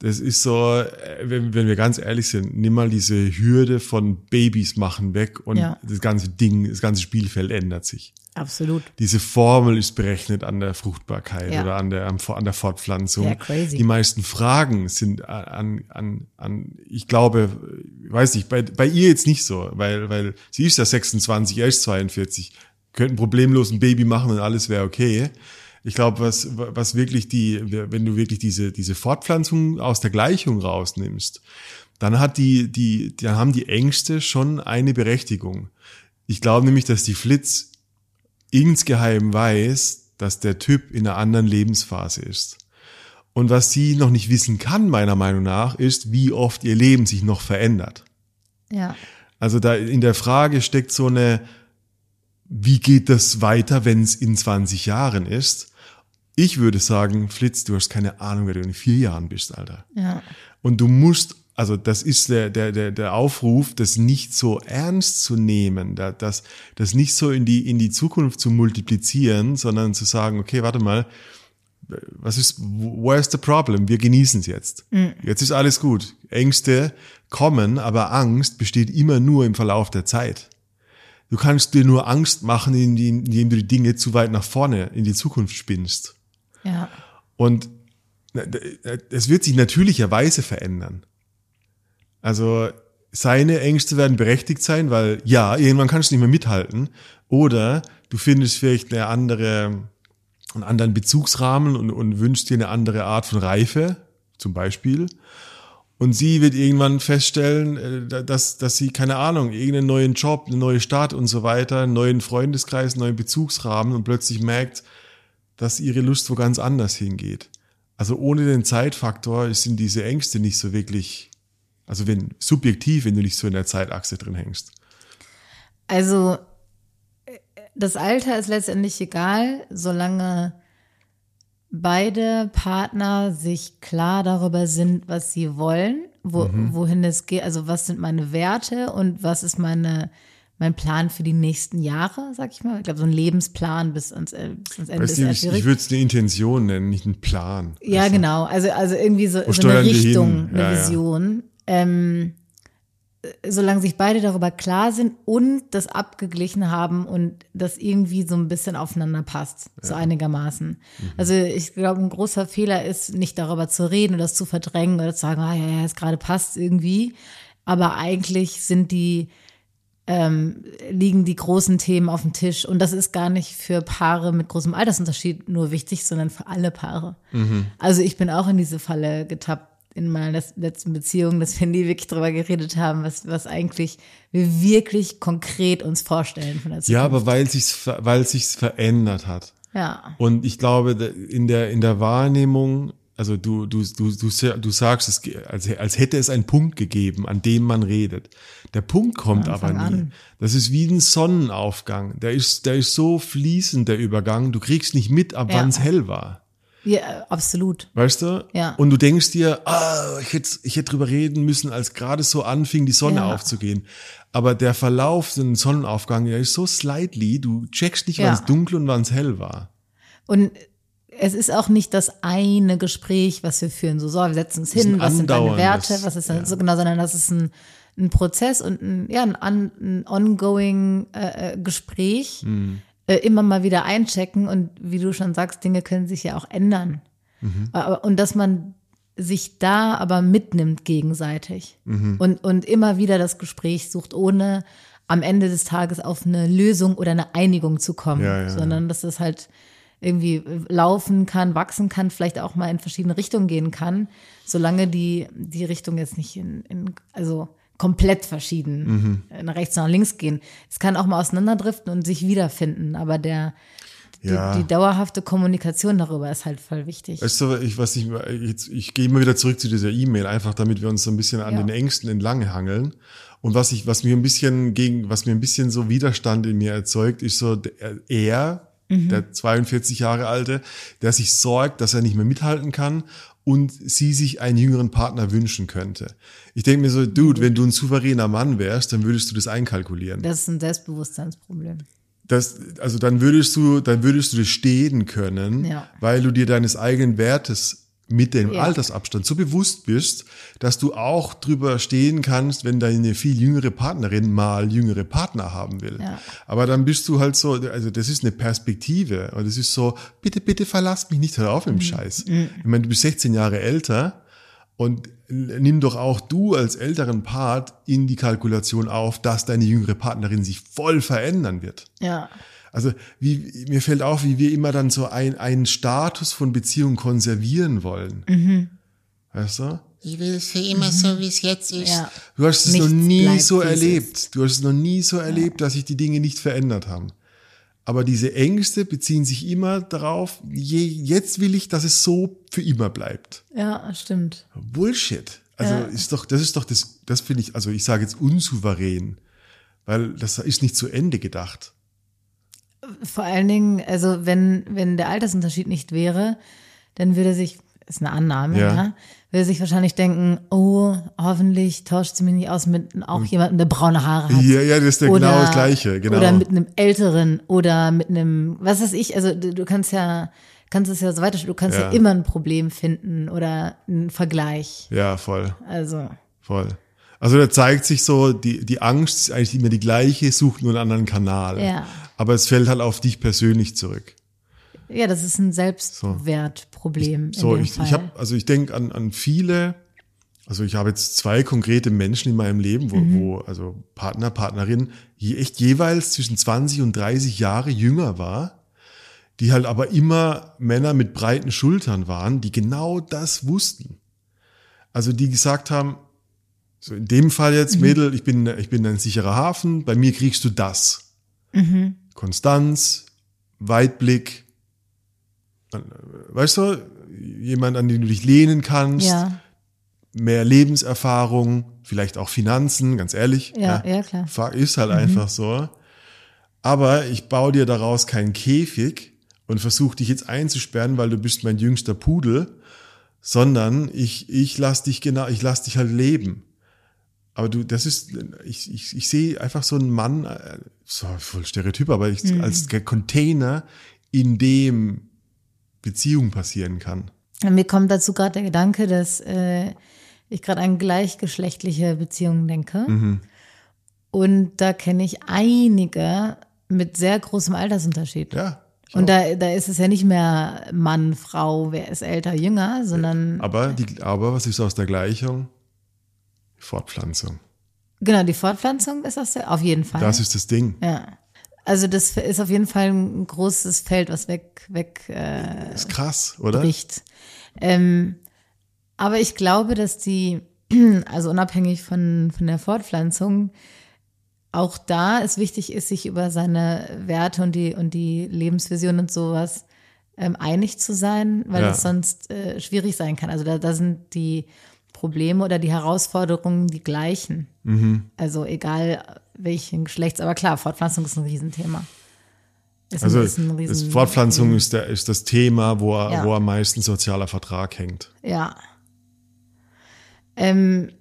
das ist so, äh, wenn, wenn wir ganz ehrlich sind, nimm mal diese Hürde von Babys machen weg und Ja. das ganze Ding, das ganze Spielfeld ändert sich. Absolut. Diese Formel ist berechnet an der Fruchtbarkeit Ja. oder an der, an der Fortpflanzung. Ja, crazy. Die meisten Fragen sind an, an, an, ich glaube, weiß nicht, bei, bei ihr jetzt nicht so, weil, weil sie ist ja 26, er ist 42, könnten problemlos ein Baby machen und alles wäre okay. Ich glaube, was, was wirklich die, wenn du wirklich diese, diese Fortpflanzung aus der Gleichung rausnimmst, dann hat die, die, dann haben die Ängste schon eine Berechtigung. Ich glaube nämlich, dass die Flitz insgeheim weiß, dass der Typ in einer anderen Lebensphase ist. Und was sie noch nicht wissen kann, meiner Meinung nach, ist, wie oft ihr Leben sich noch verändert. Ja. Also da in der Frage steckt so eine, wie geht das weiter, wenn es in 20 Jahren ist? Ich würde sagen, Flitz, du hast keine Ahnung, wer du in vier Jahren bist, Alter. Ja. Und du musst, also das ist der, der, der, der Aufruf, das nicht so ernst zu nehmen, da- das, das nicht so in die, in die Zukunft zu multiplizieren, sondern zu sagen, okay, warte mal, was ist, where is the problem? Wir genießen es jetzt. Jetzt ist alles gut. Ängste kommen, aber Angst besteht immer nur im Verlauf der Zeit. Du kannst dir nur Angst machen, indem indem du die Dinge zu weit nach vorne in die Zukunft spinnst. Ja. Und es wird sich natürlicherweise verändern. Also seine Ängste werden berechtigt sein, weil ja, irgendwann kannst du nicht mehr mithalten. Oder du findest vielleicht eine andere, einen anderen Bezugsrahmen und, und wünschst dir eine andere Art von Reife, zum Beispiel. Und sie wird irgendwann feststellen, äh, dass, dass sie, keine Ahnung, irgendeinen neuen Job, eine neue Stadt und so weiter, einen neuen Freundeskreis, einen neuen Bezugsrahmen und plötzlich merkt, dass ihre Lust wo ganz anders hingeht. Also ohne den Zeitfaktor sind diese Ängste nicht so wirklich, also wenn subjektiv, wenn du nicht so in der Zeitachse drin hängst. Also das Alter ist letztendlich egal, solange beide Partner sich klar darüber sind, was sie wollen, wo, wohin es geht, also was sind meine Werte und was ist meine mein Plan für die nächsten Jahre, sag ich mal. Ich glaube, so ein Lebensplan bis ans, äh, bis ans Ende Weißt ist du, eher ich, würde es eine Intention nennen, nicht einen Plan. Ja, Also, genau. Also, also irgendwie so, so eine? Richtung, eine Ja, ja. Vision. Ähm, solange sich beide darüber klar sind und das abgeglichen haben und das irgendwie so ein bisschen aufeinander passt, so einigermaßen. Mhm. Also ich glaube, ein großer Fehler ist, nicht darüber zu reden oder das zu verdrängen oder zu sagen, ah ja, ja, es gerade passt irgendwie. Aber eigentlich sind die ähm, liegen die großen Themen auf dem Tisch. Und das ist gar nicht für Paare mit großem Altersunterschied nur wichtig, sondern für alle Paare. Also ich bin auch in diese Falle getappt in meiner letzten Beziehung, dass wir nie wirklich drüber geredet haben, was, was eigentlich wir wirklich konkret uns vorstellen von der Zukunft. Ja, aber weil sich's, weil sich's verändert hat. ja. Und ich glaube, in der, in der Wahrnehmung, also du, du, du, du, du sagst es, als, als hätte es einen Punkt gegeben, an dem man redet. Der Punkt kommt aber nie. an. Das ist wie ein Sonnenaufgang. Der ist, der ist so fließend, der Übergang. Du kriegst nicht mit, ab Ja. wann es hell war. ja, absolut. Weißt du? Ja. Und du denkst dir, ah, ich hätte, ich hätte drüber reden müssen, als gerade so anfing, die Sonne Ja. aufzugehen. Aber der Verlauf, ein Sonnenaufgang, der ist so slightly, du checkst nicht, Ja. wann es dunkel und wann es hell war. Und es ist auch nicht das eine Gespräch, was wir führen. So, so, wir setzen uns hin, was sind deine Werte, was ist dann ja. so genau, sondern das ist ein, ein Prozess und ein, ja, ein, ein ongoing äh, äh, Gespräch. Hm. Äh, immer mal wieder einchecken und wie du schon sagst, Dinge können sich ja auch ändern. Mhm. Aber, und dass man sich da aber mitnimmt gegenseitig Mhm. und, und immer wieder das Gespräch sucht, ohne am Ende des Tages auf eine Lösung oder eine Einigung zu kommen, Ja, ja, sondern dass es halt irgendwie laufen kann, wachsen kann, vielleicht auch mal in verschiedene Richtungen gehen kann, solange die, die Richtung jetzt nicht in, in also komplett verschieden Mhm. nach rechts nach links gehen. Es kann auch mal auseinanderdriften und sich wiederfinden, aber der die, Ja. die dauerhafte Kommunikation darüber ist halt voll wichtig. Weißt du, ich, was ich, jetzt, ich gehe immer wieder zurück zu dieser E-Mail, einfach damit wir uns so ein bisschen an Ja. den Ängsten entlang hangeln. Und was ich, was mir ein bisschen gegen, was mir ein bisschen so Widerstand in mir erzeugt, ist so der- er, der 42 Jahre alte, der sich sorgt, dass er nicht mehr mithalten kann und sie sich einen jüngeren Partner wünschen könnte. Ich denke mir so, Dude, wenn du ein souveräner Mann wärst, dann würdest du das einkalkulieren. Das ist ein Selbstbewusstseinsproblem. Das, also dann würdest du, dann würdest du das stehen können, Ja. weil du dir deines eigenen Wertes mit dem Ja. Altersabstand so bewusst bist, dass du auch drüber stehen kannst, wenn deine viel jüngere Partnerin mal jüngere Partner haben will. Ja. Aber dann bist du halt so, also das ist eine Perspektive und es ist so, bitte, bitte verlass mich nicht, hör auf Mhm. mit dem Scheiß. Ich meine, du bist 16 Jahre älter Und nimm doch auch du als älteren Part in die Kalkulation auf, dass deine jüngere Partnerin sich voll verändern wird. Ja. Also wie, mir fällt auf, wie wir immer dann so ein, einen Status von Beziehung konservieren wollen. Mhm. Weißt du? Ich will es für immer so, wie es jetzt ist. Ja. Du hast es Nichts noch nie so erlebt. Du hast es noch nie so erlebt, dass sich die Dinge nicht verändert haben. Aber diese Ängste beziehen sich immer darauf, je, jetzt will ich, dass es so für immer bleibt. Ja, stimmt. Bullshit. Also Ja. ist doch, das ist doch das, das finde ich, also ich sage jetzt unsouverän, weil das ist nicht zu Ende gedacht. Vor allen Dingen, also wenn, wenn der Altersunterschied nicht wäre, dann würde sich, ist eine Annahme, Ja. ja, würde sich wahrscheinlich denken, oh, hoffentlich tauscht sie mich nicht aus mit auch jemandem, der braune Haare hat. Ja, ja, das ist ja oder, genau das Gleiche, genau. Oder mit einem Älteren oder mit einem, was weiß ich, also du, du kannst ja, kannst es ja so weiter, du kannst ja. Ja. immer ein Problem finden oder einen Vergleich. ja, voll, Also, voll. Also da zeigt sich so, die, die Angst ist eigentlich immer die gleiche, sucht nur einen anderen Kanal. Ja. Aber es fällt halt auf dich persönlich zurück. ja, das ist ein Selbstwertproblem. So, in dem ich, Fall. ich habe, also ich denke an, an viele, also ich habe jetzt zwei konkrete Menschen in meinem Leben, wo, Mhm. wo also Partner, Partnerin, die echt jeweils zwischen 20 und 30 Jahre jünger war, die halt aber immer Männer mit breiten Schultern waren, die genau das wussten. Also die gesagt haben, so in dem Fall jetzt, Mhm. Mädel, ich bin, ich bin ein sicherer Hafen, bei mir kriegst du das. Mhm. Konstanz, Weitblick, weißt du, jemand, an den du dich lehnen kannst, ja, mehr Lebenserfahrung, vielleicht auch Finanzen, ganz ehrlich. Ja, ja, klar. Fa- Ist halt einfach so. Aber ich baue dir daraus keinen Käfig und versuche dich jetzt einzusperren, weil du bist mein jüngster Pudel, sondern ich, ich lass dich genau, ich lass dich halt leben. Aber du, das ist, ich, ich, ich sehe einfach so einen Mann, äh, so voll Stereotyp, aber ich, als Container, in dem Beziehung passieren kann. Mir kommt dazu gerade der Gedanke, dass äh, ich gerade an gleichgeschlechtliche Beziehungen denke. Mhm. Und da kenne ich einige mit sehr großem Altersunterschied. Ja. Und da, da ist es ja nicht mehr Mann, Frau, wer ist älter, jünger, sondern Aber, die, aber was ist aus der Gleichung? Fortpflanzung. genau, die Fortpflanzung ist das ja auf jeden Fall. Das ist das Ding. ja. Also das ist auf jeden Fall ein großes Feld, was weg, weg äh, ist krass, oder? bricht. Ähm, aber ich glaube, dass die, (clears throat) also unabhängig von, von der Fortpflanzung, auch da es wichtig ist, sich über seine Werte und die, und die Lebensvision und sowas ähm, einig zu sein, weil Ja. es sonst äh, schwierig sein kann. Also da, da sind die Probleme oder die Herausforderungen die gleichen. Mhm. Also egal welchen Geschlechts, aber klar, Fortpflanzung ist ein Riesenthema. Ist ein- Also ist ein das Riesen- Fortpflanzung ist, der, ist das Thema, wo, er- Ja. wo am meisten sozialer Vertrag hängt. Ja. Ähm,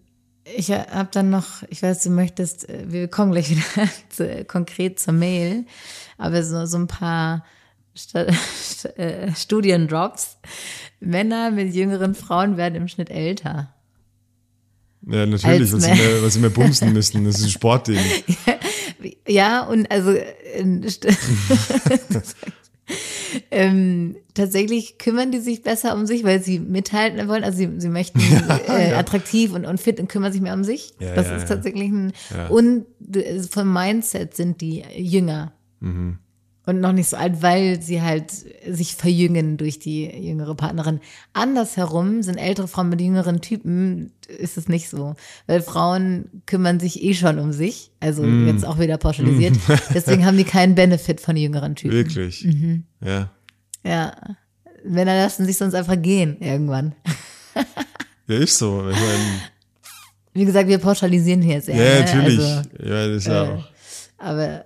ich habe dann noch, ich weiß, du möchtest, äh, wir kommen gleich wieder (laughs) zu, konkret zur Mail, aber so, so ein paar (laughs) äh, Studiendrops. Männer mit jüngeren Frauen werden im Schnitt älter. Ja, natürlich, weil sie, mehr- weil sie mehr bumsen (laughs) müssen. Das ist ein Sportding. Ja, und also äh, (laughs) st- ähm, tatsächlich kümmern die sich besser um sich, weil sie mithalten wollen. Also sie, sie möchten (laughs) äh, attraktiv und, und fit und kümmern sich mehr um sich. Ja, das ja, ist ja. tatsächlich ein Ja. und du- vom Mindset sind die jünger. Mhm. Und noch nicht so alt, weil sie halt sich verjüngen durch die jüngere Partnerin. Andersherum sind ältere Frauen mit jüngeren Typen, ist es nicht so. Weil Frauen kümmern sich eh schon um sich. Also Mhm. jetzt auch wieder pauschalisiert. (laughs) Deswegen haben die keinen Benefit von jüngeren Typen. Wirklich. Mhm. Ja. Ja. Männer lassen sich sonst einfach gehen irgendwann. (laughs) Ja, ist so. Ich mein, Wie gesagt, wir pauschalisieren hier sehr. ja, ne? natürlich. Also, ja, das ist ja äh, auch. aber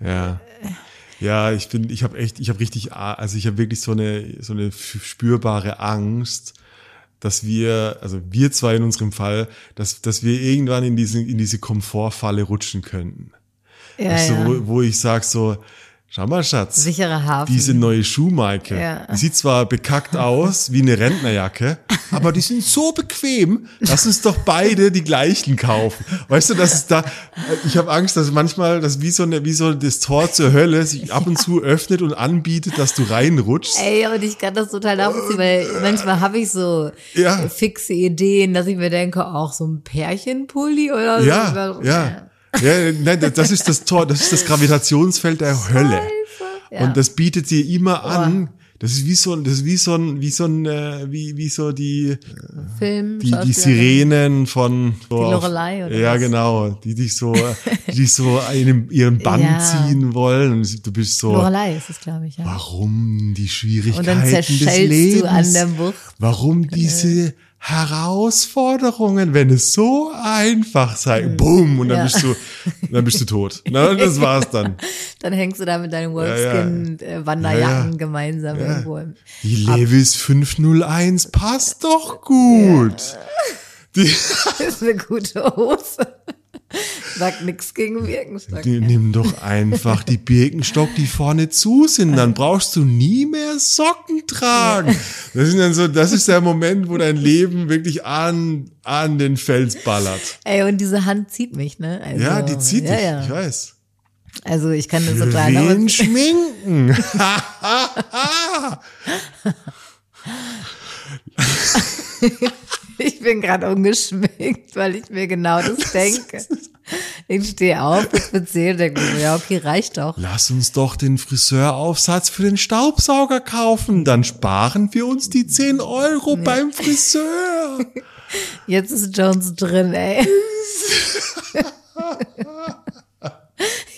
Ja. Ja, ich bin, ich habe echt, ich habe richtig, also ich habe wirklich so eine, so eine spürbare Angst, dass wir, also wir zwei in unserem Fall, dass, dass wir irgendwann in diese, in diese Komfortfalle rutschen könnten. ja, also, ja. wo, wo ich sag so, schau mal, Schatz, sicherer Hafen. diese neue Schuhmarke, Ja. die sieht zwar bekackt aus, wie eine Rentnerjacke, (laughs) aber die sind so bequem, lass uns doch beide die gleichen kaufen. Weißt du, das ist da, ich habe Angst, dass manchmal das wie so eine, wie so das Tor zur Hölle sich ab und zu öffnet und anbietet, dass du reinrutschst. Ey, und ich kann das total nachvollziehen, weil manchmal habe ich so Ja. fixe Ideen, dass ich mir denke, auch so ein Pärchenpulli oder so. Ja, ja. Ja, nein, das- ist das Tor, das ist das Gravitationsfeld der Hölle. Ja. Und das bietet dir immer an. Das ist wie so ein, das ist wie so ein, wie so ein, äh, wie, wie so die, Film, die, die. Sirenen von, so Die Lorelei oder Ja, was? genau, die dich so, (laughs) die dich so in ihren Bann Ja. ziehen wollen und du bist so, Lorelei ist es, glaube ich, ja. warum die Schwierigkeiten des Lebens? du an der Bucht. Warum diese Herausforderungen, wenn es so einfach sei, boom, und dann Ja. bist du, dann bist du tot. Na, das war's dann. (laughs) Dann hängst du da mit deinen ja. Wolfskin-Wanderjacken Ja, ja. gemeinsam irgendwo. im- Die Levis 501 passt doch gut. Die, (laughs) Das ist eine gute Hose. Sagt nix gegen Birkenstock. die, nimm doch einfach die Birkenstock, die vorne zu sind, dann brauchst du nie mehr Socken tragen. Das ist dann so, das ist der Moment, wo dein Leben wirklich an, an den Fels ballert. Ey, und diese Hand zieht mich, ne? Also, Ja, die zieht ja, dich, Ja. ich weiß. Also ich kann das total wen schminken? (laughs) (laughs) Ich bin gerade ungeschminkt, weil ich mir genau das (laughs) denke. Ich stehe auf, ich bezähle, denke mir, ja, okay, reicht doch. Lass uns doch den Friseuraufsatz für den Staubsauger kaufen, dann sparen wir uns die 10 Euro beim Friseur. (laughs) Jetzt ist Jones drin, ey. (laughs)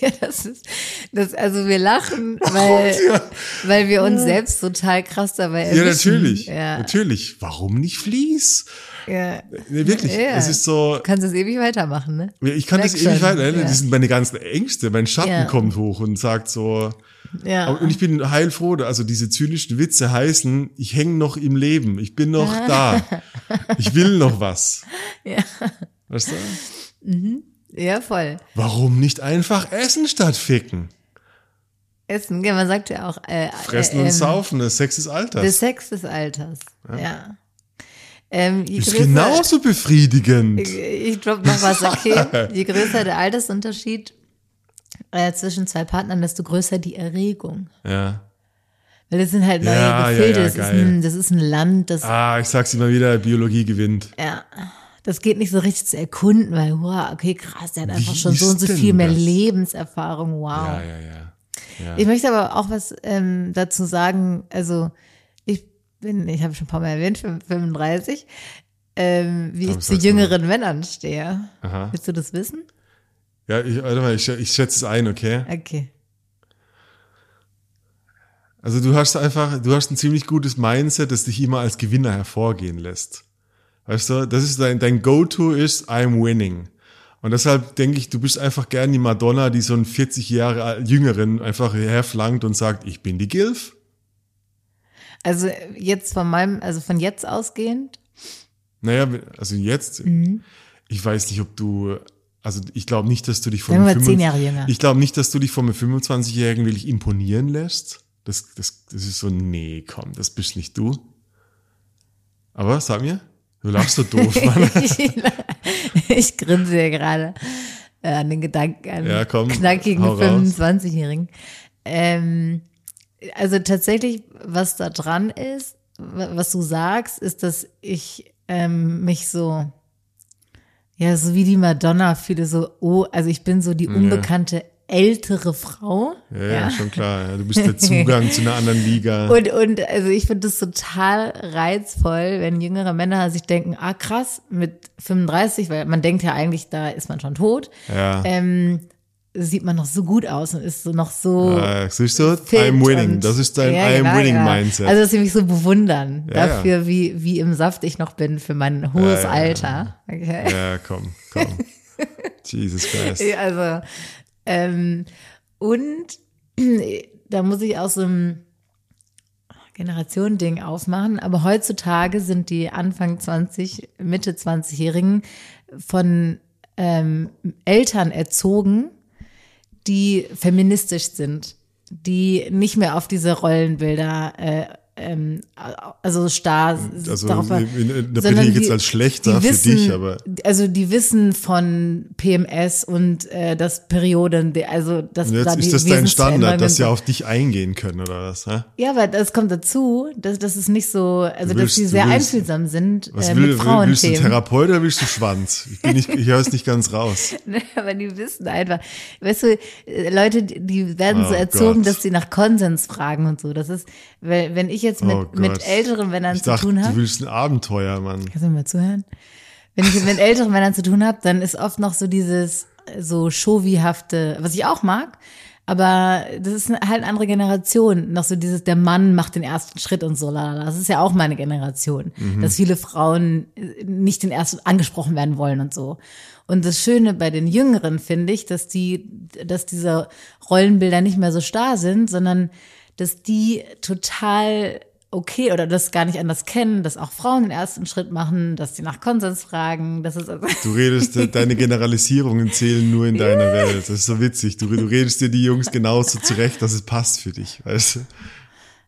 Ja, das ist, das, also wir lachen, weil, weil wir uns selbst total krass dabei Ja, erwischen. natürlich. Ja, Natürlich. Warum nicht Vlies? Ja. Nee, wirklich. Ja. Es ist so, Du kannst es ewig weitermachen, ne? ich kann das Merk ewig schon. weiter, ne? Ja. das sind meine ganzen Ängste. Mein Schatten Ja. kommt hoch und sagt so, Ja. und ich bin heilfroh, also diese zynischen Witze heißen, ich hänge noch im Leben, ich bin noch da. Ich will noch was. (laughs) Ja. Weißt du? ja, voll. Warum nicht einfach essen statt ficken? Essen, ja, man sagt ja auch, äh, Fressen äh, und ähm, saufen, das Sex des Alters. Sex des Alters. Ja. Ähm, Ist größer- genauso befriedigend. Ich, ich drop noch was, okay? (laughs) Je größer der Altersunterschied äh, zwischen zwei Partnern, desto größer die Erregung. Ja. Weil das sind halt neue Ja, ja, Gefilde, ja, das, ist ein, das ist ein Land, das, Ah, ich sag's immer wieder, Biologie gewinnt. ja, das geht nicht so richtig zu erkunden, weil, wow, okay, krass, der hat einfach Wie schon so und so viel mehr das? Lebenserfahrung, wow. Ja, ja, ja. ja. Ich möchte aber auch was ähm, dazu sagen. Also bin, ich habe schon ein paar Mal erwähnt, 35, ähm, wie Komm, ich zu jüngeren Männern stehe. Aha. Willst du das wissen? Ja, ich, warte mal, ich, ich schätze es ein, okay? Okay. Also du hast einfach, du hast ein ziemlich gutes Mindset, das dich immer als Gewinner hervorgehen lässt. Weißt du, das ist dein, dein Go-To ist, I'm winning. Und deshalb denke ich, du bist einfach gern die Madonna, die so einen 40 Jahre Jüngeren einfach herflankt und sagt, ich bin die Gilf. Also jetzt von meinem, also von jetzt ausgehend, Naja, also jetzt, Mhm. ich weiß nicht, ob du, also ich glaube nicht, dass du dich von einem mal zehn 25 Jahre jünger. Ich glaube nicht, dass du dich von einem 25-Jährigen wirklich imponieren lässt. Das, das, das ist so, nee, komm, das bist nicht du. Aber sag mir, du lachst so doof, (laughs) Mann. ich, ich grinse hier gerade äh, an den Gedanken an Ja, komm, knackigen hau raus. 25-Jährigen. Ähm, also tatsächlich, was da dran ist, wa- was du sagst, ist, dass ich ähm, mich so, ja, so wie die Madonna fühle, so, oh, also ich bin so die unbekannte ältere Frau. Ja, ja, schon klar. Ja, du bist der Zugang zu einer anderen Liga. (laughs) Und, und also ich finde das total reizvoll, wenn jüngere Männer sich denken, ah krass, mit 35, weil man denkt ja eigentlich, da ist man schon tot, ja. ähm, sieht man noch so gut aus und ist so noch so äh, siehst du? fit I'm winning. Das ist dein Ja, I'm genau, winning genau. Mindset. Also dass sie mich so bewundern Ja, dafür, Wie, wie im Saft ich noch bin für mein hohes Ja, ja, Alter. Okay. ja, komm, komm. (laughs) Jesus Christ. Ja, Also, ähm, und (clears throat) da muss ich auch so ein Generationending aufmachen, aber heutzutage sind die Anfang 20, Mitte 20-Jährigen von ähm, Eltern erzogen, die feministisch sind, die nicht mehr auf diese Rollenbilder äh, ähm, also starr Also darauf in- in- sondern ich jetzt die- als schlechter die für wissen, dich, aber- also die wissen von PMS und äh, das Perioden, also das Und jetzt da ist das dein Standard, dass sie auf dich eingehen können, oder was? Hä? ja, aber das kommt dazu, dass das ist nicht so, also willst- dass sie sehr willst- einfühlsam sind Was äh, will, mit will, willst du. Therapeut oder willst du Schwanz? Ich, bin nicht, ich höre es nicht ganz raus. (laughs) aber die wissen einfach, weißt du, äh, Leute, die- werden so Oh erzogen, Gott. dass sie nach Konsens fragen und so. Das ist, wenn ich jetzt mit, Oh mit älteren Männern Ich zu dachte, tun du habe, willst ein Abenteuer, Mann. kannst du mir mal zuhören? Wenn ich mit älteren Männern zu tun habe, dann ist oft noch so dieses so Showy-hafte, was ich auch mag, aber das ist halt eine andere Generation. Noch so dieses, der Mann macht den ersten Schritt und so. lalala. Das ist ja auch meine Generation, dass viele Frauen nicht den ersten angesprochen werden wollen und so. Und das Schöne bei den Jüngeren finde ich, dass die, dass diese Rollenbilder nicht mehr so starr sind, sondern dass die total okay oder das gar nicht anders kennen, dass auch Frauen den ersten Schritt machen, dass sie nach Konsens fragen, das ist also Du redest, deine Generalisierungen zählen nur in deiner Welt. Das ist so witzig. Du, du redest dir die Jungs genauso zurecht, dass es passt für dich, weißt du?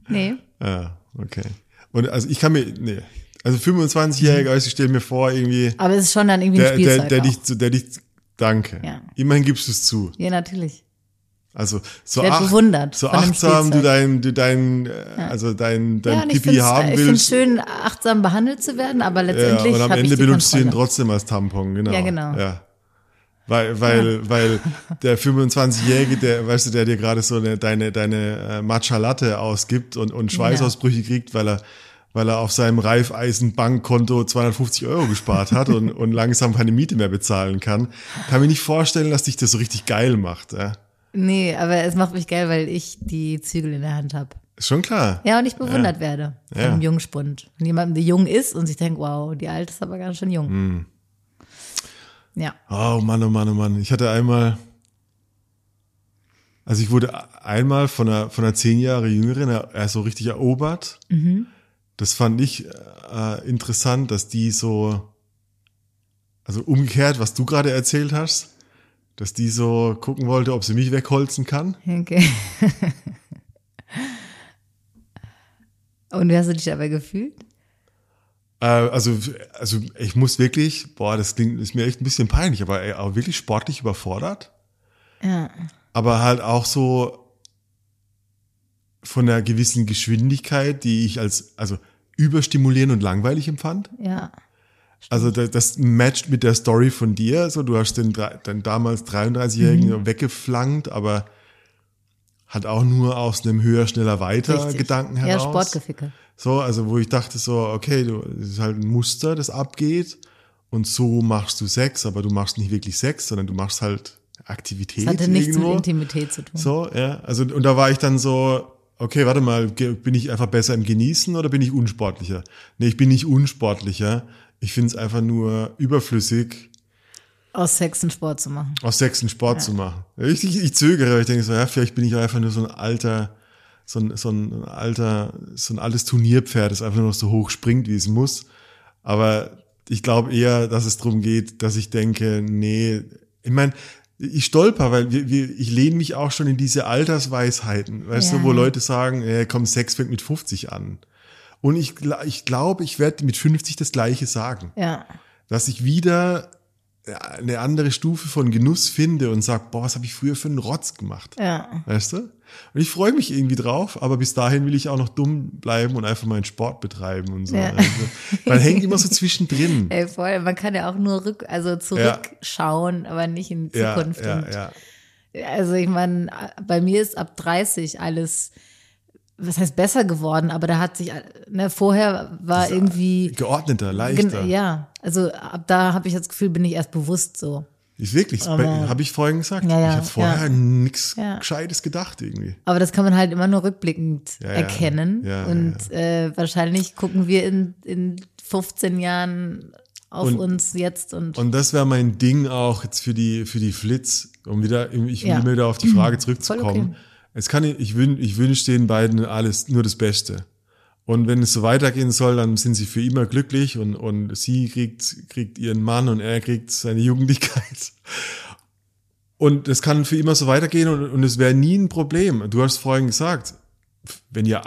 nee. Ja, okay. Und also ich kann mir, nee. Also 25-Jähriger, also ich stelle mir vor, irgendwie, Aber es ist schon dann irgendwie der, ein der, Spielzeug der auch. dich, der dich, danke. Ja. Immerhin gibst du es zu. Ja, natürlich. Also so, ach, so achtsam du dein, du dein, äh, also dein, dein ja, und ich Pipi finde haben es willst. schön, achtsam behandelt zu werden, aber ja, letztendlich und am ich Ende benutzt du ihn trotzdem als Tampon, genau. Ja, genau. Ja. Weil, weil, weil (laughs) der 25-Jährige, der, weißt du, der dir gerade so eine, deine, deine äh, Matcha Latte ausgibt und, und Schweißausbrüche kriegt, weil er, weil er auf seinem Reifeisen-Bankkonto 250 Euro gespart hat und, und langsam keine Miete mehr bezahlen kann, kann mir nicht vorstellen, dass dich das so richtig geil macht. Ja. Nee, aber es macht mich geil, weil ich die Zügel in der Hand habe. Ist schon klar. Ja, und ich bewundert werde von Ja. einem Jungspund. Von jemandem, der jung ist und sich denkt, wow, die Alte ist aber ganz schön jung. Hm. Ja. Oh Mann, oh Mann, oh Mann. Ich hatte einmal, also ich wurde einmal von einer, von einer zehn Jahre Jüngeren äh, so richtig erobert. Das fand ich äh, interessant, dass die so, also umgekehrt, was du gerade erzählt hast, dass die so gucken wollte, ob sie mich wegholzen kann. Okay. und wie hast du dich dabei gefühlt? Äh, also, also ich muss wirklich, boah, das klingt, ist mir echt ein bisschen peinlich, aber, ey, aber wirklich sportlich überfordert. Ja. aber halt auch so von einer gewissen Geschwindigkeit, die ich als also überstimulierend und langweilig empfand. Ja. Also das, das matcht mit der Story von dir. So, du hast den, den damals 33-Jährigen Mhm. weggeflankt, aber hat auch nur aus einem höher, schneller, weiter Richtig. Gedanken Ja, heraus. Sportgeficke. So, also wo ich dachte so, okay, du, das ist halt ein Muster, das abgeht und so machst du Sex, aber du machst nicht wirklich Sex, sondern du machst halt Aktivität Das hatte nichts irgendwo. mit Intimität zu tun. So, ja. Also, und da war ich dann so, okay, warte mal, bin ich einfach besser im Genießen oder bin ich unsportlicher? Nee, ich bin nicht unsportlicher. Ich finde es einfach nur überflüssig, Aus Sex einen Sport zu machen. aus Sex einen Sport zu machen. Ich, ich, ich zögere, weil ich denke so, ja, vielleicht bin ich auch einfach nur so ein alter, so ein, so ein alter, so ein altes Turnierpferd, das einfach nur noch so hoch springt, wie es muss. Aber ich glaube eher, dass es darum geht, dass ich denke, nee, ich meine, ich stolper, weil wir, wir, ich lehne mich auch schon in diese Altersweisheiten, weißt Ja. du, wo Leute sagen, äh, komm, Sex fängt mit 50 an. Und ich, ich glaube, ich werde mit 50 das Gleiche sagen Ja. dass ich wieder ja, eine andere Stufe von Genuss finde und sag, boah, was habe ich früher für einen Rotz gemacht? Ja. Weißt du? Und ich freue mich irgendwie drauf, aber bis dahin will ich auch noch dumm bleiben und einfach meinen Sport betreiben und so. Ja. Also, man hängt immer so zwischendrin. (laughs) Ey, voll. Man kann ja auch nur rück, also zurückschauen, aber nicht in die Ja, Zukunft. ja, und ja. Also ich meine, bei mir ist ab 30 alles, was heißt besser geworden, aber da hat sich, ne, vorher war irgendwie, Geordneter, leichter. ja, also ab da habe ich das Gefühl, bin ich erst bewusst so. Ist wirklich, habe ich vorhin gesagt. Ja, ja, ich habe vorher ja. Ja. Gescheites gedacht irgendwie. Aber das kann man halt immer nur rückblickend erkennen. Ja, und Äh, wahrscheinlich gucken wir in, in 15 Jahren auf Und- uns jetzt und, Und das wäre mein Ding auch jetzt für die, für die Flitz, um wieder, ich will wieder auf die Frage zurückzukommen. Es kann, ich, wün, ich wünsche den beiden alles, nur das Beste. Und wenn es so weitergehen soll, dann sind sie für immer glücklich und, und sie kriegt, kriegt ihren Mann und er kriegt seine Jugendlichkeit. Und es kann für immer so weitergehen und, und es wäre nie ein Problem. Du hast vorhin gesagt, wenn ihr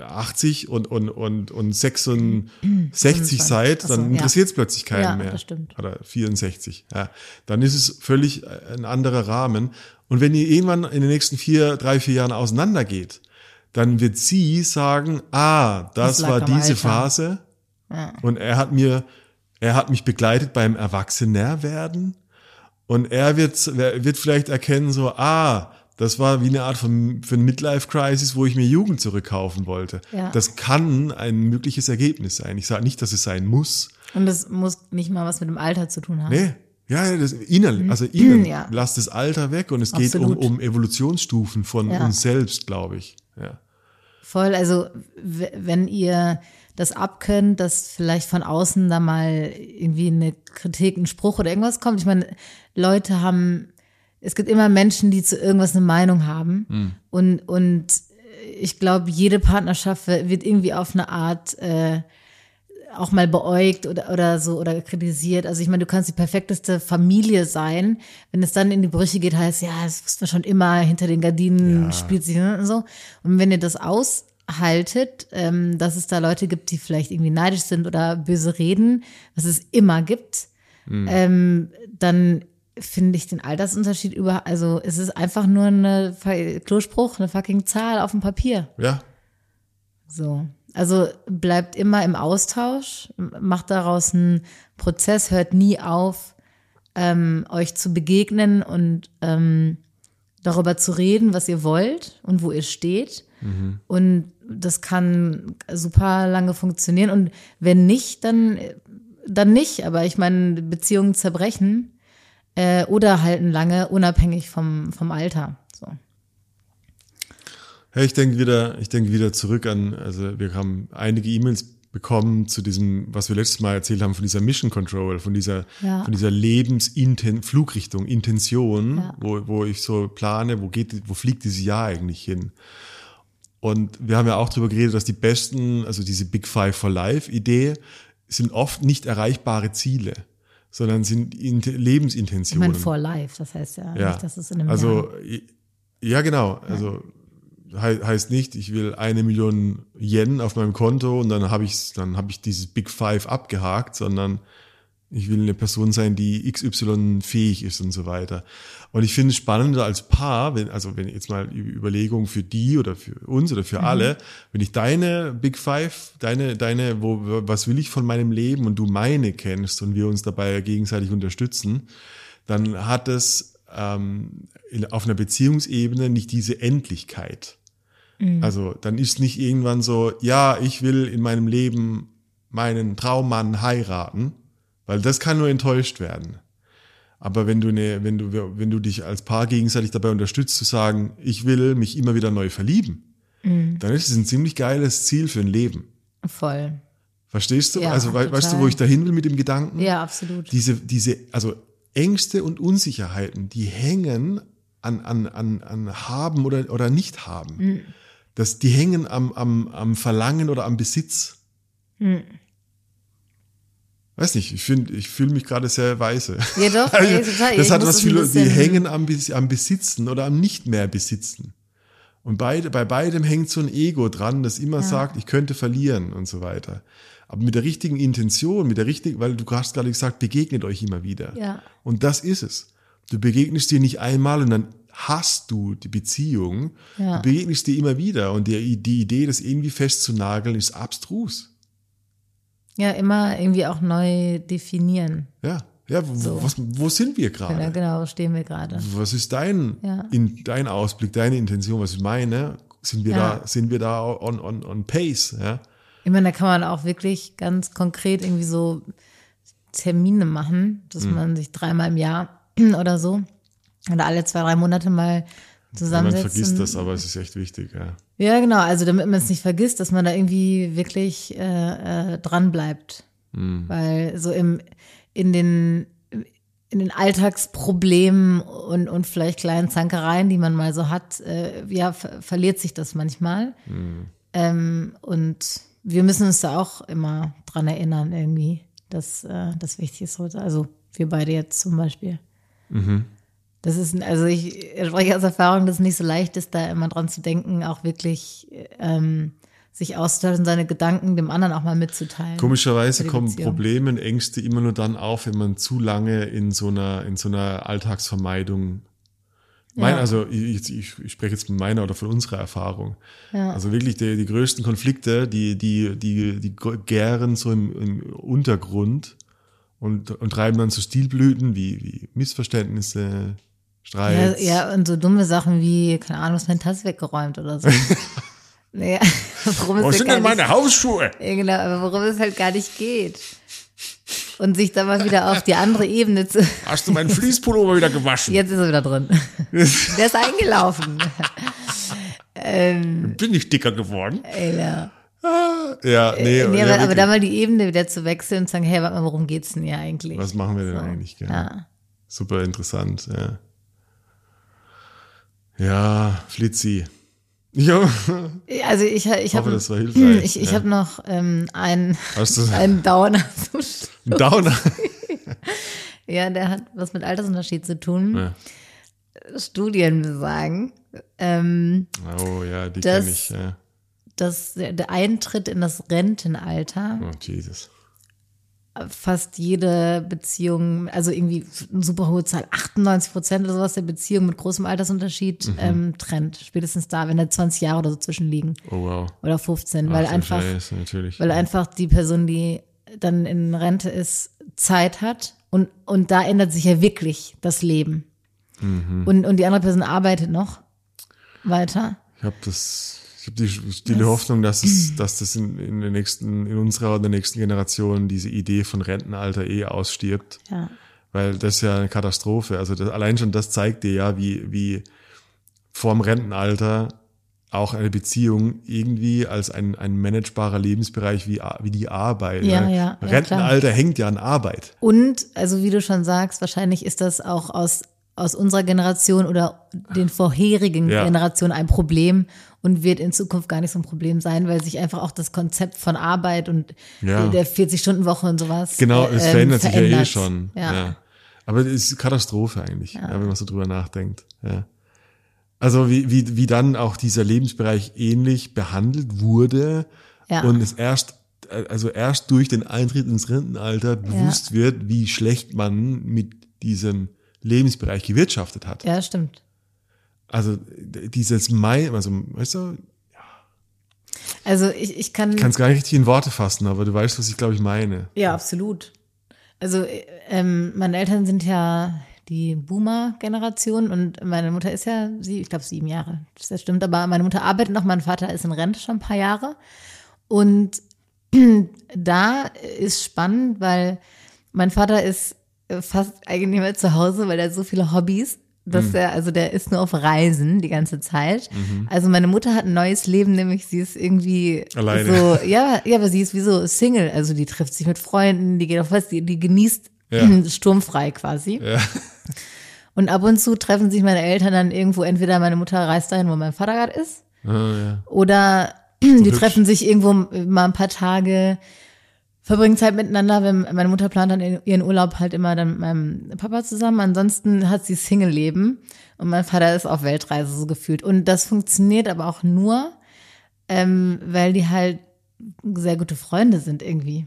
80 und, und, und, und 66 seid, Ach so, dann ja. interessiert es plötzlich keinen Ja, mehr. das stimmt. Oder 64. Ja. Dann ist es völlig ein anderer Rahmen. Und wenn ihr irgendwann in den nächsten vier, drei, vier Jahren auseinandergeht, dann wird sie sagen, ah, das, Das war diese Alter. Phase. Und er hat mir, er hat mich begleitet beim Erwachsenerwerden. Und er wird, wird vielleicht erkennen, so, ah, das war wie eine Art von, von Midlife-Crisis, wo ich mir Jugend zurückkaufen wollte. Ja. Das kann ein mögliches Ergebnis sein. Ich sage nicht, dass es sein muss. Und das muss nicht mal was mit dem Alter zu tun haben. Nee. Ja, ja, das innerlich, also innen. Mhm. Ja. Lasst das Alter weg und es geht um, Absolut. um Evolutionsstufen von Ja. uns selbst, glaube ich. Ja. Voll, also wenn ihr das abkönnt, dass vielleicht von außen da mal irgendwie eine Kritik, ein Spruch oder irgendwas kommt. Ich meine, Leute haben, es gibt immer Menschen, die zu irgendwas eine Meinung haben. Und, und ich glaube, jede Partnerschaft wird irgendwie auf eine Art äh, auch mal beäugt oder, oder so oder kritisiert. Also ich meine, du kannst die perfekteste Familie sein. Wenn es dann in die Brüche geht, heißt ja, das wussten wir schon immer, hinter den Gardinen Ja. spielt sich ne, und so. Und wenn ihr das aushaltet, ähm, dass es da Leute gibt, die vielleicht irgendwie neidisch sind oder böse reden, was es immer gibt, ähm, dann finde ich den Altersunterschied über, also es ist einfach nur eine Klospruch, eine fucking Zahl auf dem Papier. Ja, So. Also bleibt immer im Austausch, macht daraus einen Prozess, hört nie auf, ähm, euch zu begegnen und ähm, darüber zu reden, was ihr wollt und wo ihr steht. Und das kann super lange funktionieren. Und wenn nicht, dann, dann nicht. Aber ich meine, Beziehungen zerbrechen äh, oder halten lange, unabhängig vom, vom Alter. Ja, ich denke wieder, ich denke wieder zurück an, also wir haben einige E-Mails bekommen zu diesem, was wir letztes Mal erzählt haben, von dieser Mission Control, von dieser, Ja. von dieser Lebensinten Flugrichtung, Intention, Ja. wo, wo ich so plane, wo geht, wo fliegt dieses Jahr eigentlich hin? Und wir haben ja auch darüber geredet, dass die besten, also diese Big Five for Life Idee, sind oft nicht erreichbare Ziele, sondern sind Int Ich Lebensintentionen. meine, for life, das heißt ja, Ja. nicht, dass es in einem also Jahr. ja genau, also heißt nicht, ich will eine Million Yen auf meinem Konto und dann habe ich dann habe ich dieses Big Five abgehakt, sondern ich will eine Person sein, die XY fähig ist und so weiter. Und ich finde es spannender als Paar, wenn, also wenn jetzt mal die Überlegung für die oder für uns oder für alle, wenn ich deine Big Five, deine, deine, wo, was will ich von meinem Leben und du meine kennst und wir uns dabei gegenseitig unterstützen, dann hat es ähm, auf einer Beziehungsebene nicht diese Endlichkeit. Also dann ist nicht irgendwann so, ja, ich will in meinem Leben meinen Traummann heiraten, weil das kann nur enttäuscht werden. Aber wenn du eine, wenn du, wenn du dich als Paar gegenseitig dabei unterstützt, zu sagen, ich will mich immer wieder neu verlieben, dann ist es ein ziemlich geiles Ziel für ein Leben. Voll. Verstehst du? Ja, also we weißt du, total. wo ich dahin will mit dem Gedanken? Ja, absolut. diese, diese, also Ängste und Unsicherheiten, die hängen an, an, an, an haben oder, oder nicht haben. Mhm. Das, die hängen am, am, am Verlangen oder am Besitz. Mhm. Weiß nicht, ich finde, ich fühle mich gerade sehr weise. Ja, doch, (laughs) ey, total. das Ich hat was viel, die hängen am, am Besitzen oder am nicht mehr Besitzen. Und beide, bei beidem hängt so ein Ego dran, das immer sagt, ich könnte verlieren und so weiter. Aber mit der richtigen Intention, mit der richtigen, weil du hast gerade gesagt, begegnet euch immer wieder. Ja. Und das ist es. Du begegnest dir nicht einmal und dann hast du die Beziehung. Ja. Du begegnest dir immer wieder. Und die, die Idee, das irgendwie festzunageln, ist abstrus. Ja, immer irgendwie auch neu definieren. Ja. Ja, wo, So. was, wo sind wir gerade? Ja, genau, wo stehen wir gerade. Was ist dein, Ja. in, dein Ausblick, deine Intention? Was ist meine? Sind wir Ja. da, sind wir da on, on, on pace? Ja? Ich meine, da kann man auch wirklich ganz konkret irgendwie so Termine machen, dass Hm. man sich dreimal im Jahr (clears throat) oder so oder alle zwei, drei Monate mal Man zusammensetzt. vergisst das, aber es ist echt wichtig. Ja. Ja, genau, also damit man es nicht vergisst, dass man da irgendwie wirklich äh, äh, dran bleibt. Weil so im, in den in den Alltagsproblemen und, und vielleicht kleinen Zankereien, die man mal so hat, äh, ja, ver verliert sich das manchmal. Ähm, und wir müssen uns da auch immer dran erinnern, irgendwie, dass äh, das wichtig ist heute. Also wir beide jetzt zum Beispiel. Das ist, also ich spreche aus Erfahrung, dass es nicht so leicht ist, da immer dran zu denken, auch wirklich ähm, sich auszutauschen, seine Gedanken dem anderen auch mal mitzuteilen. Komischerweise kommen Beziehung. Probleme und Ängste immer nur dann auf, wenn man zu lange in so einer, in so einer Alltagsvermeidung mein, Ja. also ich, ich, ich spreche jetzt von meiner oder von unserer Erfahrung. Ja. Also wirklich die, die größten Konflikte, die, die, die, die gären so im, im Untergrund und, und treiben dann so Stilblüten wie, wie Missverständnisse, Streits. ja, und so dumme Sachen wie, keine Ahnung, ist mein Tass weggeräumt oder so. (laughs) naja, (laughs) worum es Wo ja sind gar denn nicht- meine Hausschuhe? Ja, genau, aber worum es halt gar nicht geht. Und sich dann mal wieder auf die andere Ebene zu. Hast du meinen Fließpullover wieder gewaschen? Jetzt ist er wieder drin. (laughs) Der ist eingelaufen. ähm, Bin ich dicker geworden? ey, ja. Ja, nee, nee, ja, aber, aber da mal die Ebene wieder zu wechseln und zu sagen, hey, warte mal, worum geht's denn hier eigentlich? Was machen wir denn eigentlich? Gell? Ja. Super interessant, ja. Ja, Flitzi. Ja, Also ich, ich hoffe, habe das war hilfreich, ich, ich ja. habe noch ähm, einen, hast du einen Downer. zum Schluss. Downer? (laughs) Ja, der hat was mit Altersunterschied zu tun. Ja. Studien besagen, ähm, Oh ja, die kenne ich. Ja. dass der Eintritt in das Rentenalter Oh, Jesus. Fast jede Beziehung, also irgendwie eine super hohe Zahl, 98 Prozent oder sowas der Beziehung mit großem Altersunterschied Mhm. ähm, trennt. Spätestens da, wenn da 20 Jahre oder so zwischenliegen Oh wow. oder 15, weil Ach, du einfach, Scheiße, weil einfach die Person, die dann in Rente ist, Zeit hat und, und da ändert sich ja wirklich das Leben. Mhm. Und, und die andere Person arbeitet noch weiter. Ich habe das, ich habe die stille Hoffnung, dass es, dass das in, in der nächsten, in unserer oder der nächsten Generation diese Idee von Rentenalter eh ausstirbt. Ja. Weil das ist ja eine Katastrophe. Also das, allein schon das zeigt dir ja, wie, wie vorm Rentenalter auch eine Beziehung irgendwie als ein, ein managebarer Lebensbereich wie, wie die Arbeit. Ja, ne? ja, ja, Rentenalter hängt ja an Arbeit. Und, also wie du schon sagst, wahrscheinlich ist das auch aus, aus unserer Generation oder den vorherigen Ja. Generationen ein Problem und wird in Zukunft gar nicht so ein Problem sein, weil sich einfach auch das Konzept von Arbeit und Ja. der 40-Stunden-Woche und sowas Genau, es ähm, verändert sich ja eh verändert. schon. Ja. Ja. Aber es ist Katastrophe eigentlich, wenn man so drüber nachdenkt. Ja. Also wie, wie, wie dann auch dieser Lebensbereich ähnlich behandelt wurde und es erst, also erst durch den Eintritt ins Rentenalter bewusst wird, wie schlecht man mit diesem Lebensbereich gewirtschaftet hat. ja, stimmt. Also dieses Mai, also weißt du, Also ich, ich kann, kann es gar nicht richtig in Worte fassen, aber du weißt, was ich glaube ich meine. ja, absolut. Also äh, ähm, meine Eltern sind ja die Boomer-Generation und meine Mutter ist ja, sie, ich glaube, sieben Jahre. Das stimmt, aber meine Mutter arbeitet noch, mein Vater ist in Rente schon ein paar Jahre. Und (clears throat) da ist spannend, weil mein Vater ist fast eigentlich nicht mehr zu Hause, weil er so viele Hobbys, dass Mhm. er, also der ist nur auf Reisen die ganze Zeit. Also meine Mutter hat ein neues Leben, nämlich sie ist irgendwie Alleine. so, ja, ja, aber sie ist wie so Single, also die trifft sich mit Freunden, die geht auf was, die, die genießt Ja. (clears throat) sturmfrei quasi. Ja. Und ab und zu treffen sich meine Eltern dann irgendwo, entweder meine Mutter reist dahin, wo mein Vater gerade ist, Ah, ja. oder (clears throat) die hübsch. treffen sich irgendwo mal ein paar Tage, verbringen Zeit miteinander. Wenn meine Mutter plant dann ihren Urlaub halt immer dann mit meinem Papa zusammen. Ansonsten hat sie Single-Leben und mein Vater ist auf Weltreise so gefühlt. Und das funktioniert aber auch nur, ähm, weil die halt sehr gute Freunde sind irgendwie.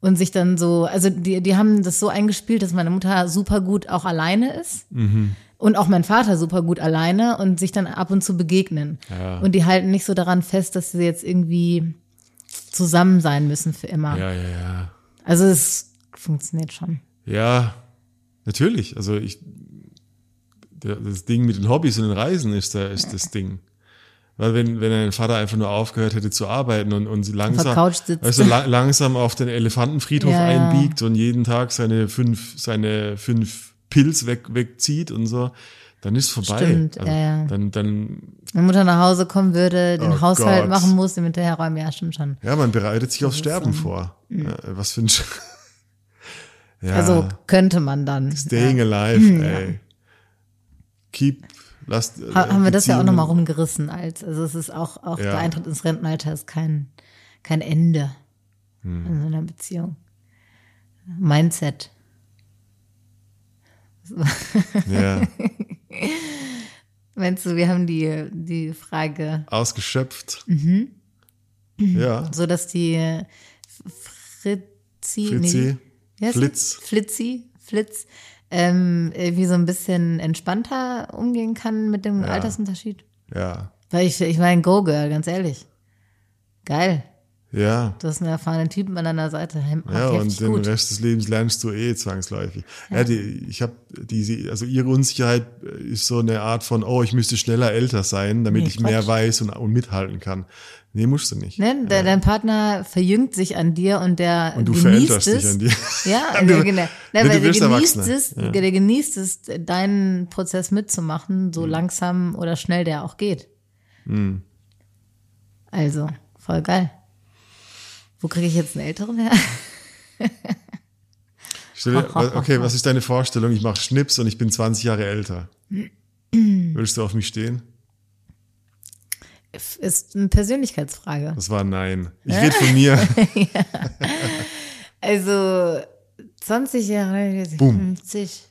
Und sich dann so, also die, die haben das so eingespielt, dass meine Mutter super gut auch alleine ist. Und auch mein Vater super gut alleine und sich dann ab und zu begegnen. Ja. Und die halten nicht so daran fest, dass sie jetzt irgendwie zusammen sein müssen für immer. ja, ja, ja. Also es funktioniert schon. Ja, natürlich. Also ich, das Ding mit den Hobbys und den Reisen ist, da, ist das Ding. Weil wenn, wenn ein Vater einfach nur aufgehört hätte zu arbeiten und, und sie langsam, weißt du, la langsam auf den Elefantenfriedhof ja. einbiegt und jeden Tag seine fünf, seine fünf Pilz weg, wegzieht und so, dann ist vorbei. Stimmt, also, ja, ja. Dann, dann, Wenn Mutter nach Hause kommen würde, den Oh Haushalt Gott. machen muss, dem hinterherräumen, ja, stimmt schon. ja, man bereitet sich aufs Sterben vor. Ja, was für ein, Sch- (laughs) ja. Mhm. Also könnte man dann. Staying ja. alive, ey. Keep, lasst. äh, Ha- Haben wir das ja auch nochmal rumgerissen als, also es ist auch, auch Ja. der Eintritt ins Rentenalter ist kein, kein Ende Hm. in so einer Beziehung. Mindset. Ja, (laughs) (laughs) Meinst du, wir haben die, die Frage, ausgeschöpft. Mhm. Ja, so dass die Fritzi, Fritzi, sie? Flitz. Flitzi, Flitz, ähm, irgendwie so ein bisschen entspannter umgehen kann mit dem Altersunterschied? ja, Weil ich, ich meine, Go-Girl, ganz ehrlich. Geil. Ja. Du hast einen erfahrenen Typen an deiner Seite. Macht Ja, und den gut. Rest des Lebens lernst du eh zwangsläufig. Ja, die, ich habe diese, also ihre Unsicherheit ist so eine Art von, oh, ich müsste schneller älter sein, damit Nee, ich mehr Quatsch. weiß und, und mithalten kann. Nee, musst du nicht. Ne? De, Dein Partner verjüngt sich an dir und der Und du genießt verälterst es. dich an dir. Ja, der, (laughs) genau. Nee, Ne, du weil der wirst genießt Erwachsener. es, Ja. der genießt es, deinen Prozess mitzumachen, so langsam oder schnell der auch geht. Hm. Also, voll geil. Wo kriege ich jetzt einen älteren her? (laughs) Stell dir, (laughs) okay, was ist deine Vorstellung? Ich mache Schnips und ich bin 20 Jahre älter. (clears throat) Würdest du auf mich stehen? Ist eine Persönlichkeitsfrage. Das war ein Nein. Ich rede von mir. (laughs) Also 20 Jahre, Boom. 50.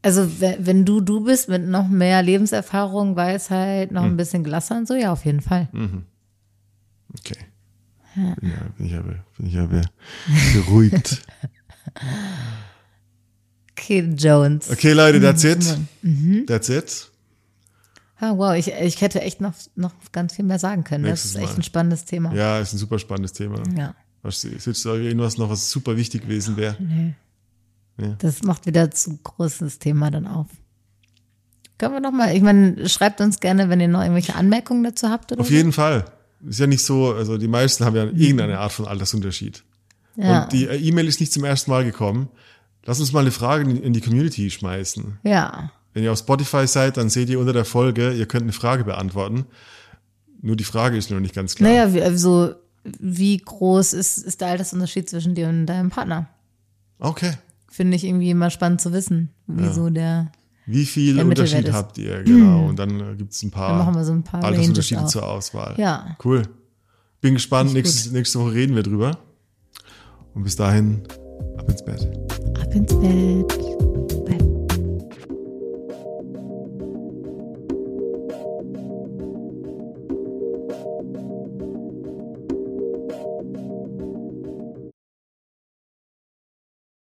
Also wenn, du du bist mit noch mehr Lebenserfahrung, Weisheit, noch ein bisschen Glasser und so, ja, auf jeden Fall. Okay. Ja, bin ich aber, bin ich aber beruhigt. (laughs) Okay, Jones. Okay, Leute, that's it. Mhm. That's it. Ah, wow, ich, ich hätte echt noch, noch ganz viel mehr sagen können. Nächstes das ist echt Mal. ein spannendes Thema. Ja, ist ein super spannendes Thema. Ja. Was, sitzt da irgendwas noch, was super wichtig gewesen wäre? Das macht wieder zu großes Thema dann auf. Können wir noch mal, ich meine, schreibt uns gerne, wenn ihr noch irgendwelche Anmerkungen dazu habt oder Auf jeden Fall. Ist ja nicht so, also die meisten haben ja irgendeine Art von Altersunterschied. Ja. Und die E-Mail ist nicht zum ersten Mal gekommen. Lass uns mal eine Frage in, die Community schmeißen. ja. Wenn ihr auf Spotify seid, dann seht ihr unter der Folge, ihr könnt eine Frage beantworten. Nur die Frage ist noch nicht ganz klar. Naja, wie, also, wie groß ist, ist der Altersunterschied zwischen dir und deinem Partner? Okay. Finde ich irgendwie immer spannend zu wissen, wieso der. Wie viel Unterschied habt ihr? Genau. Und dann äh, gibt's ein paar, Dann machen wir so ein paar Altersunterschiede zur Auswahl. Ja. Cool. Bin gespannt. Nächste, nächste Woche reden wir drüber. Und bis dahin, ab ins Bett. Ab ins Bett.